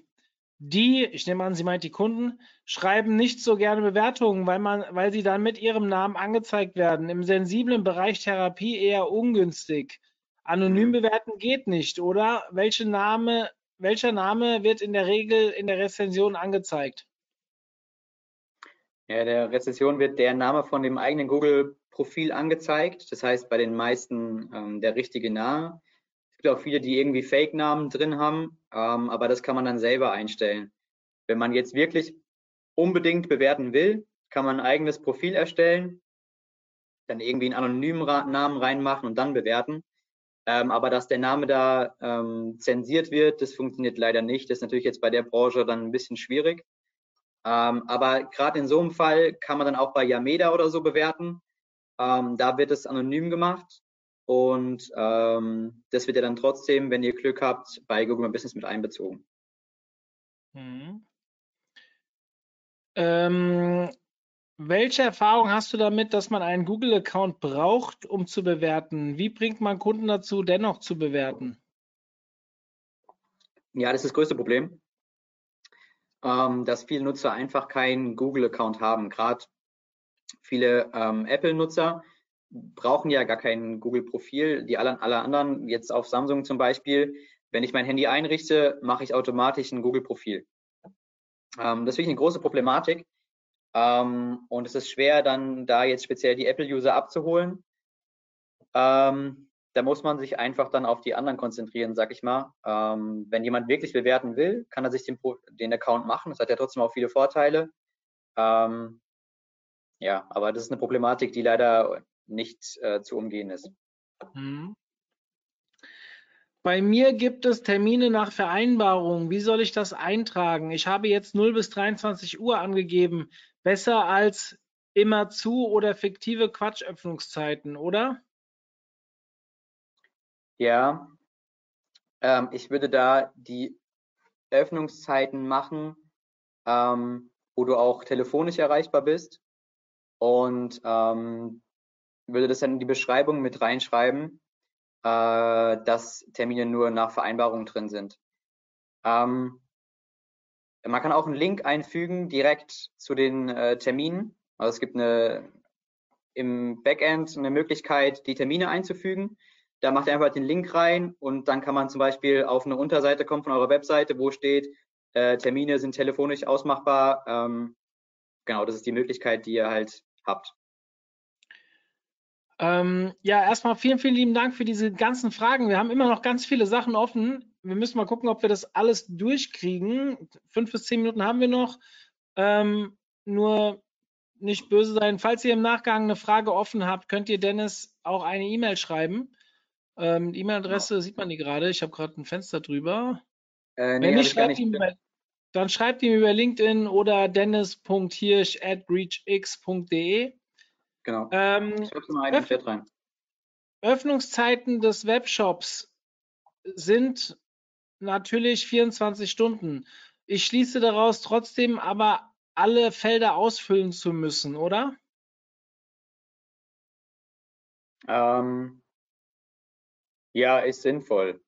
Die, ich nehme an, sie meint die Kunden, schreiben nicht so gerne Bewertungen, weil man, weil sie dann mit ihrem Namen angezeigt werden. Im sensiblen Bereich Therapie eher ungünstig. Anonym bewerten geht nicht, oder? Welche Name, welcher Name wird in der Regel in der Rezension angezeigt? Ja, der Rezension wird der Name von dem eigenen Google-Profil angezeigt. Das heißt, bei den meisten ähm, der richtige Name. Es gibt auch viele, die irgendwie Fake-Namen drin haben, ähm, aber das kann man dann selber einstellen. Wenn man jetzt wirklich unbedingt bewerten will, kann man ein eigenes Profil erstellen, dann irgendwie einen anonymen Namen reinmachen und dann bewerten. Ähm, aber dass der Name da ähm, zensiert wird, das funktioniert leider nicht. Das ist natürlich jetzt bei der Branche dann ein bisschen schwierig. Ähm, aber gerade in so einem Fall kann man dann auch bei Yameda oder so bewerten. Ähm, da wird es anonym gemacht und ähm, das wird ja dann trotzdem, wenn ihr Glück habt, bei Google My Business mit einbezogen. Mhm. Ähm, welche Erfahrung hast du damit, dass man einen Google-Account braucht, um zu bewerten? Wie bringt man Kunden dazu, dennoch zu bewerten? Ja, das ist das größte Problem, ähm, dass viele Nutzer einfach keinen Google-Account haben. Gerade viele ähm, Apple-Nutzer brauchen ja gar kein Google-Profil. Die alle, alle anderen, jetzt auf Samsung zum Beispiel, wenn ich mein Handy einrichte, mache ich automatisch ein Google-Profil. Ähm, das ist wirklich eine große Problematik ähm, und es ist schwer, dann da jetzt speziell die Apple-User abzuholen. Ähm, da muss man sich einfach dann auf die anderen konzentrieren, sag ich mal. Ähm, wenn jemand wirklich bewerten will, kann er sich den, den Account machen. Das hat ja trotzdem auch viele Vorteile. Ähm, ja, aber das ist eine Problematik, die leider nicht äh, zu umgehen ist. Mhm. Bei mir gibt es Termine nach Vereinbarung. Wie soll ich das eintragen? Ich habe jetzt 0 bis 23 Uhr angegeben. Besser als immer zu oder fiktive Quatschöffnungszeiten, oder? Ja, ähm, ich würde da die Öffnungszeiten machen, ähm, wo du auch telefonisch erreichbar bist und ähm, würde das dann in die Beschreibung mit reinschreiben, äh, dass Termine nur nach Vereinbarung drin sind. Ähm, man kann auch einen Link einfügen direkt zu den äh, Terminen. Also es gibt eine im Backend eine Möglichkeit, die Termine einzufügen. Da macht ihr einfach den Link rein und dann kann man zum Beispiel auf eine Unterseite kommen von eurer Webseite, wo steht, äh, Termine sind telefonisch ausmachbar. Ähm, genau, das ist die Möglichkeit, die ihr halt habt. Ähm, ja, erstmal vielen, vielen lieben Dank für diese ganzen Fragen. Wir haben immer noch ganz viele Sachen offen. Wir müssen mal gucken, ob wir das alles durchkriegen. Fünf bis zehn Minuten haben wir noch. Ähm, nur nicht böse sein. Falls ihr im Nachgang eine Frage offen habt, könnt ihr Dennis auch eine E-Mail schreiben. Ähm, die E-Mail-Adresse genau. sieht man die gerade. Ich habe gerade ein Fenster drüber. Äh, nee, Wenn nicht, schreibt ihm über, dann schreibt ihm über LinkedIn oder dennis.hirsch at reachx.de. Genau. Ähm, ich schreibe mal einen Öff Chat rein. Öffnungszeiten des Webshops sind natürlich 24 Stunden. Ich schließe daraus trotzdem aber alle Felder ausfüllen zu müssen, oder? Ähm, ja, ist sinnvoll.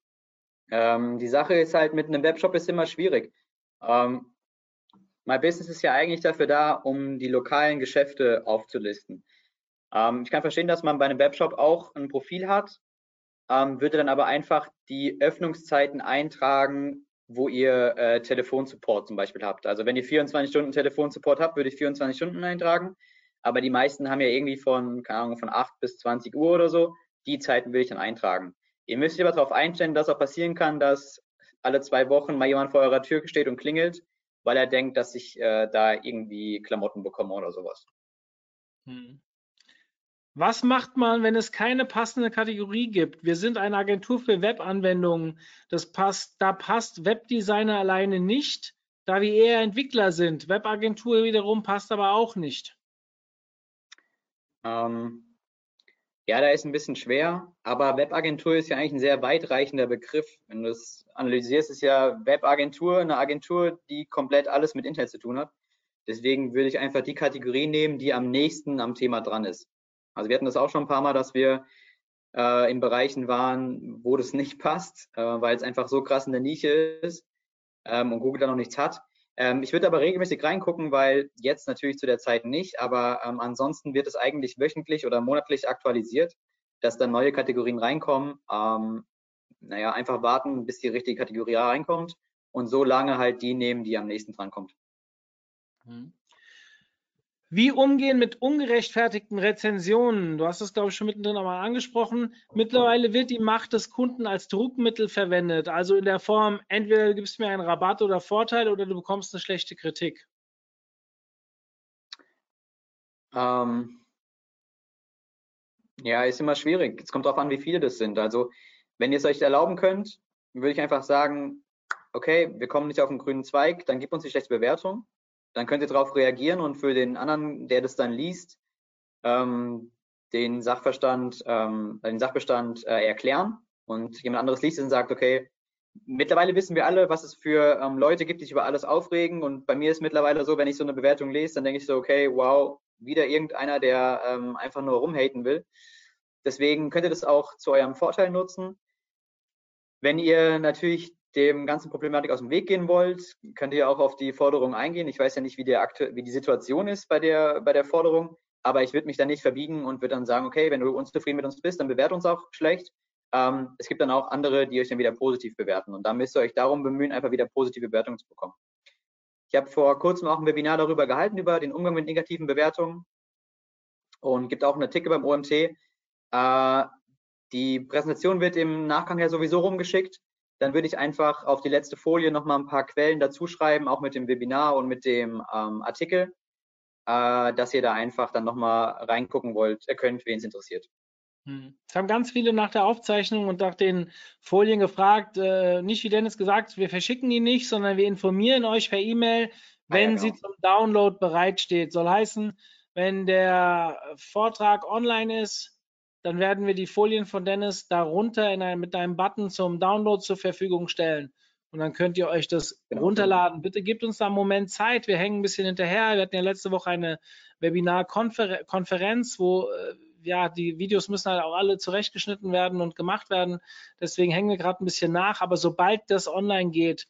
Ähm, die Sache ist halt, mit einem Webshop ist immer schwierig. Ähm, My Business ist ja eigentlich dafür da, um die lokalen Geschäfte aufzulisten. Ähm, ich kann verstehen, dass man bei einem Webshop auch ein Profil hat, ähm, würde dann aber einfach die Öffnungszeiten eintragen, wo ihr äh, Telefonsupport zum Beispiel habt. Also wenn ihr 24 Stunden Telefonsupport habt, würde ich 24 Stunden eintragen. Aber die meisten haben ja irgendwie von, keine Ahnung, von 8 bis 20 Uhr oder so. Die Zeiten will ich dann eintragen. Ihr müsst aber darauf einstellen, dass auch passieren kann, dass alle zwei Wochen mal jemand vor eurer Tür steht und klingelt, weil er denkt, dass ich äh, da irgendwie Klamotten bekomme oder sowas. Hm. Was macht man, wenn es keine passende Kategorie gibt? Wir sind eine Agentur für Webanwendungen. Das passt, da passt Webdesigner alleine nicht, da wir eher Entwickler sind. Webagentur wiederum passt aber auch nicht. Ähm, ja, da ist ein bisschen schwer, aber Webagentur ist ja eigentlich ein sehr weitreichender Begriff. Wenn du es analysierst, ist ja Webagentur eine Agentur, die komplett alles mit Internet zu tun hat. Deswegen würde ich einfach die Kategorie nehmen, die am nächsten am Thema dran ist. Also wir hatten das auch schon ein paar Mal, dass wir äh, in Bereichen waren, wo das nicht passt, äh, weil es einfach so krass in der Nische ist ähm, und Google da noch nichts hat. Ähm, ich würde aber regelmäßig reingucken, weil jetzt natürlich zu der Zeit nicht, aber ähm, ansonsten wird es eigentlich wöchentlich oder monatlich aktualisiert, dass dann neue Kategorien reinkommen. Ähm, naja, einfach warten, bis die richtige Kategorie reinkommt und so lange halt die nehmen, die am nächsten dran kommt. Hm. Wie umgehen mit ungerechtfertigten Rezensionen? Du hast es, glaube ich, schon mittendrin einmal angesprochen. Mittlerweile wird die Macht des Kunden als Druckmittel verwendet. Also in der Form, entweder du gibst mir einen Rabatt oder Vorteil oder du bekommst eine schlechte Kritik. Ähm, ja, ist immer schwierig. Es kommt darauf an, wie viele das sind. Also, wenn ihr es euch erlauben könnt, würde ich einfach sagen, okay, wir kommen nicht auf den grünen Zweig, dann gib uns die schlechte Bewertung dann könnt ihr darauf reagieren und für den anderen, der das dann liest, ähm, den Sachverstand, ähm, den Sachbestand äh, erklären und jemand anderes liest und sagt, okay, mittlerweile wissen wir alle, was es für ähm, Leute gibt, die sich über alles aufregen und bei mir ist mittlerweile so, wenn ich so eine Bewertung lese, dann denke ich so, okay, wow, wieder irgendeiner, der ähm, einfach nur rumhaten will. Deswegen könnt ihr das auch zu eurem Vorteil nutzen. Wenn ihr natürlich dem ganzen Problematik aus dem Weg gehen wollt, könnt ihr auch auf die Forderung eingehen. Ich weiß ja nicht, wie, der wie die Situation ist bei der, bei der Forderung, aber ich würde mich da nicht verbiegen und würde dann sagen, okay, wenn du unzufrieden mit uns bist, dann bewert uns auch schlecht. Ähm, es gibt dann auch andere, die euch dann wieder positiv bewerten und dann müsst ihr euch darum bemühen, einfach wieder positive Bewertungen zu bekommen. Ich habe vor kurzem auch ein Webinar darüber gehalten, über den Umgang mit negativen Bewertungen und gibt auch einen Artikel beim OMT. Äh, die Präsentation wird im Nachgang ja sowieso rumgeschickt dann würde ich einfach auf die letzte Folie nochmal ein paar Quellen dazu schreiben, auch mit dem Webinar und mit dem ähm, Artikel, äh, dass ihr da einfach dann nochmal reingucken wollt, äh, könnt, wen es interessiert. Hm. Es haben ganz viele nach der Aufzeichnung und nach den Folien gefragt, äh, nicht wie Dennis gesagt, wir verschicken die nicht, sondern wir informieren euch per E-Mail, wenn ah, ja, genau. sie zum Download bereitsteht. Soll heißen, wenn der Vortrag online ist, dann werden wir die Folien von Dennis darunter einem, mit einem Button zum Download zur Verfügung stellen. Und dann könnt ihr euch das genau. runterladen. Bitte gebt uns da einen Moment Zeit. Wir hängen ein bisschen hinterher. Wir hatten ja letzte Woche eine Webinar-Konferenz, wo äh, ja, die Videos müssen halt auch alle zurechtgeschnitten werden und gemacht werden. Deswegen hängen wir gerade ein bisschen nach. Aber sobald das online geht,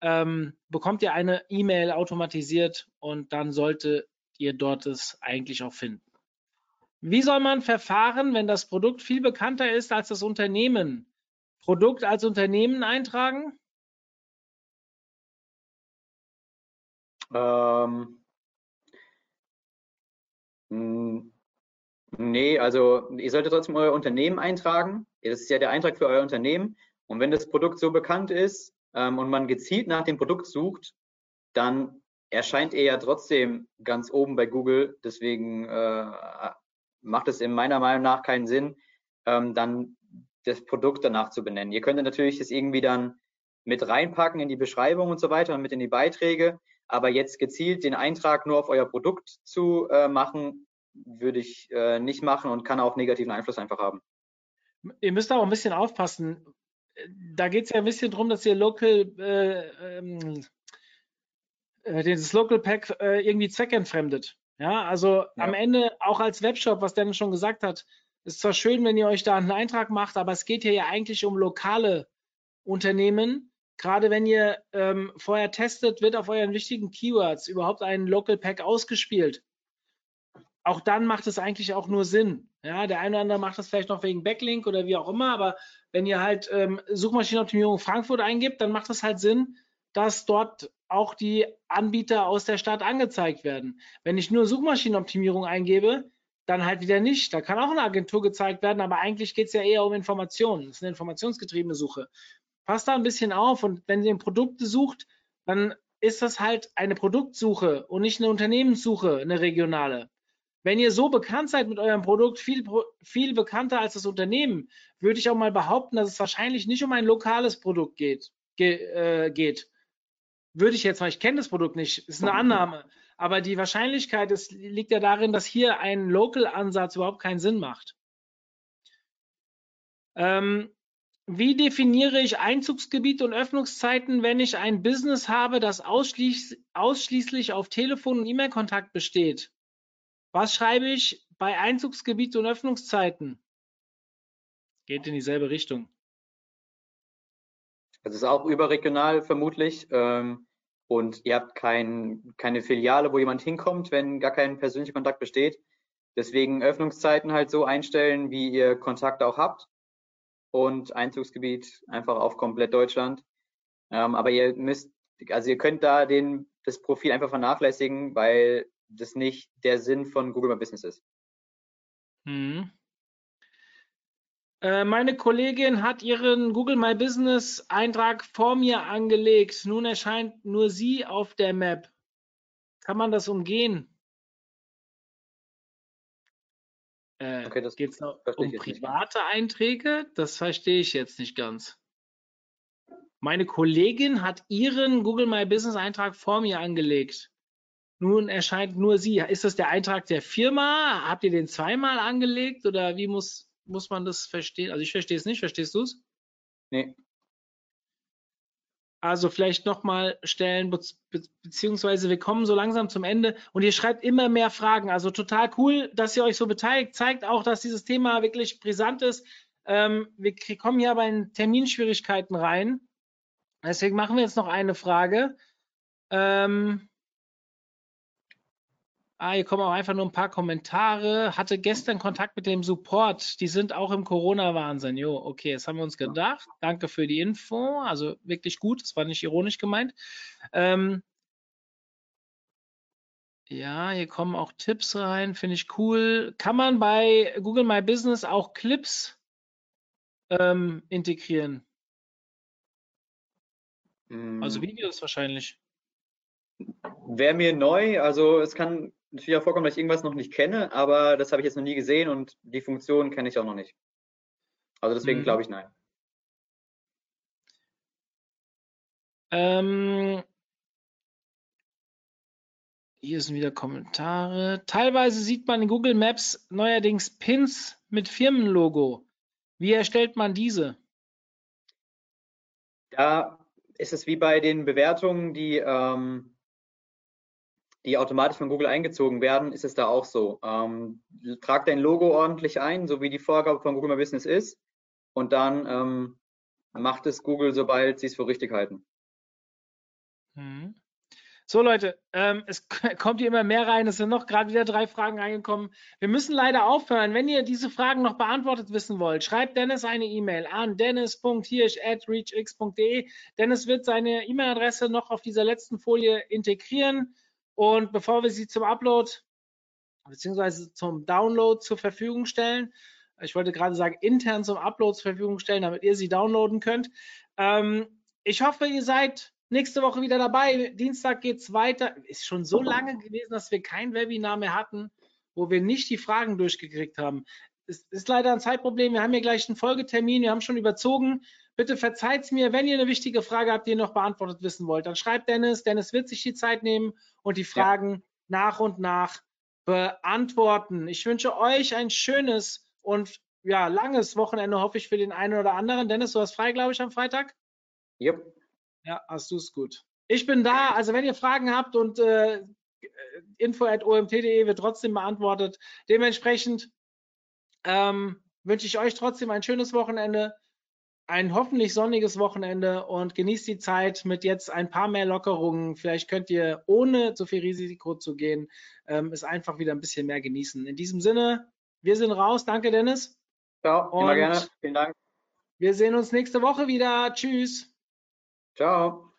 ähm, bekommt ihr eine E-Mail automatisiert und dann solltet ihr dort es eigentlich auch finden. Wie soll man verfahren, wenn das Produkt viel bekannter ist als das Unternehmen? Produkt als Unternehmen eintragen? Ähm, nee, also ihr solltet trotzdem euer Unternehmen eintragen. Das ist ja der Eintrag für euer Unternehmen. Und wenn das Produkt so bekannt ist ähm, und man gezielt nach dem Produkt sucht, dann erscheint er ja trotzdem ganz oben bei Google. Deswegen äh, macht es in meiner Meinung nach keinen Sinn, ähm, dann das Produkt danach zu benennen. Ihr könntet natürlich das irgendwie dann mit reinpacken in die Beschreibung und so weiter und mit in die Beiträge, aber jetzt gezielt den Eintrag nur auf euer Produkt zu äh, machen, würde ich äh, nicht machen und kann auch negativen Einfluss einfach haben. Ihr müsst auch ein bisschen aufpassen. Da geht es ja ein bisschen darum, dass ihr Local, äh, ähm, äh, dieses Local Pack äh, irgendwie zweckentfremdet. Ja, also ja. am Ende auch als Webshop, was Dennis schon gesagt hat, ist zwar schön, wenn ihr euch da einen Eintrag macht, aber es geht hier ja eigentlich um lokale Unternehmen. Gerade wenn ihr ähm, vorher testet, wird auf euren wichtigen Keywords überhaupt ein Local Pack ausgespielt. Auch dann macht es eigentlich auch nur Sinn. Ja, der eine oder andere macht das vielleicht noch wegen Backlink oder wie auch immer, aber wenn ihr halt ähm, Suchmaschinenoptimierung Frankfurt eingibt, dann macht es halt Sinn, dass dort auch die Anbieter aus der Stadt angezeigt werden. Wenn ich nur Suchmaschinenoptimierung eingebe, dann halt wieder nicht. Da kann auch eine Agentur gezeigt werden, aber eigentlich geht es ja eher um Informationen. Das ist eine informationsgetriebene Suche. Passt da ein bisschen auf und wenn ihr Produkte sucht, dann ist das halt eine Produktsuche und nicht eine Unternehmenssuche, eine regionale. Wenn ihr so bekannt seid mit eurem Produkt, viel, viel bekannter als das Unternehmen, würde ich auch mal behaupten, dass es wahrscheinlich nicht um ein lokales Produkt geht. Ge, äh, geht. Würde ich jetzt mal, ich kenne das Produkt nicht, ist eine Annahme. Aber die Wahrscheinlichkeit ist, liegt ja darin, dass hier ein Local-Ansatz überhaupt keinen Sinn macht. Ähm, wie definiere ich Einzugsgebiet und Öffnungszeiten, wenn ich ein Business habe, das ausschließ ausschließlich auf Telefon- und E-Mail-Kontakt besteht? Was schreibe ich bei Einzugsgebiet und Öffnungszeiten? Geht in dieselbe Richtung. Das ist auch überregional vermutlich. Ähm, und ihr habt kein, keine Filiale, wo jemand hinkommt, wenn gar kein persönlicher Kontakt besteht. Deswegen Öffnungszeiten halt so einstellen, wie ihr Kontakt auch habt. Und Einzugsgebiet einfach auf komplett Deutschland. Ähm, aber ihr müsst, also ihr könnt da den, das Profil einfach vernachlässigen, weil das nicht der Sinn von Google My Business ist. Hm. Äh, meine Kollegin hat ihren Google My Business Eintrag vor mir angelegt. Nun erscheint nur sie auf der Map. Kann man das umgehen? Äh, Okay, das Geht es um private Einträge? Das verstehe ich jetzt nicht ganz. Meine Kollegin hat ihren Google My Business Eintrag vor mir angelegt. Nun erscheint nur sie. Ist das der Eintrag der Firma? Habt ihr den zweimal angelegt oder wie muss, muss man das verstehen? Also ich verstehe es nicht. Verstehst du es? Nee. Also vielleicht nochmal stellen, be be beziehungsweise wir kommen so langsam zum Ende und ihr schreibt immer mehr Fragen. Also total cool, dass ihr euch so beteiligt. Zeigt auch, dass dieses Thema wirklich brisant ist. Ähm, wir kommen hier aber in Terminschwierigkeiten rein. Deswegen machen wir jetzt noch eine Frage. Ähm, Ah, hier kommen auch einfach nur ein paar Kommentare. Hatte gestern Kontakt mit dem Support. Die sind auch im Corona-Wahnsinn. Jo, okay, das haben wir uns gedacht. Danke für die Info. Also wirklich gut. Das war nicht ironisch gemeint. Ähm, ja, hier kommen auch Tipps rein. Finde ich cool. Kann man bei Google My Business auch Clips ähm, integrieren? Also Mm, Videos wahrscheinlich. Wäre mir neu, also es kann natürlich auch vorkommen, dass ich irgendwas noch nicht kenne, aber das habe ich jetzt noch nie gesehen und die Funktion kenne ich auch noch nicht. Also deswegen Mhm. glaube ich nein. Ähm, hier sind wieder Kommentare. Teilweise sieht man in Google Maps neuerdings Pins mit Firmenlogo. Wie erstellt man diese? Da ist es wie bei den Bewertungen, die, ähm, die automatisch von Google eingezogen werden, ist es da auch so. Ähm, trag dein Logo ordentlich ein, so wie die Vorgabe von Google My Business ist, und dann ähm, macht es Google, sobald sie es für richtig halten. Mhm. So Leute, ähm, es kommt hier immer mehr rein. Es sind noch gerade wieder drei Fragen reingekommen. Wir müssen leider aufhören. Wenn ihr diese Fragen noch beantwortet wissen wollt, schreibt Dennis eine E-Mail an dennis.hirsch@reachx.de. Dennis wird seine E-Mail-Adresse noch auf dieser letzten Folie integrieren. Und bevor wir sie zum Upload beziehungsweise zum Download zur Verfügung stellen, ich wollte gerade sagen, intern zum Upload zur Verfügung stellen, damit ihr sie downloaden könnt. Ähm, ich hoffe, ihr seid nächste Woche wieder dabei. Dienstag geht's weiter. Ist schon so lange gewesen, dass wir kein Webinar mehr hatten, wo wir nicht die Fragen durchgekriegt haben. Es ist leider ein Zeitproblem. Wir haben hier gleich einen Folgetermin. Wir haben schon überzogen. Bitte verzeiht's mir, wenn ihr eine wichtige Frage habt, die ihr noch beantwortet wissen wollt, dann schreibt Dennis. Dennis wird sich die Zeit nehmen und die Fragen nach und nach beantworten. Ich wünsche euch ein schönes und ja, langes Wochenende, hoffe ich, für den einen oder anderen. Dennis, du hast frei, glaube ich, am Freitag? Yep. Ja, hast du es gut. Ich bin da, also wenn ihr Fragen habt und äh, info.omt.de wird trotzdem beantwortet. Dementsprechend ähm, wünsche ich euch trotzdem ein schönes Wochenende, ein hoffentlich sonniges Wochenende und genießt die Zeit mit jetzt ein paar mehr Lockerungen. Vielleicht könnt ihr, ohne zu viel Risiko zu gehen, ähm, es einfach wieder ein bisschen mehr genießen. In diesem Sinne, wir sind raus. Danke, Dennis. Ciao, immer Und- gerne. Vielen Dank. Wir sehen uns nächste Woche wieder. Tschüss. Ciao.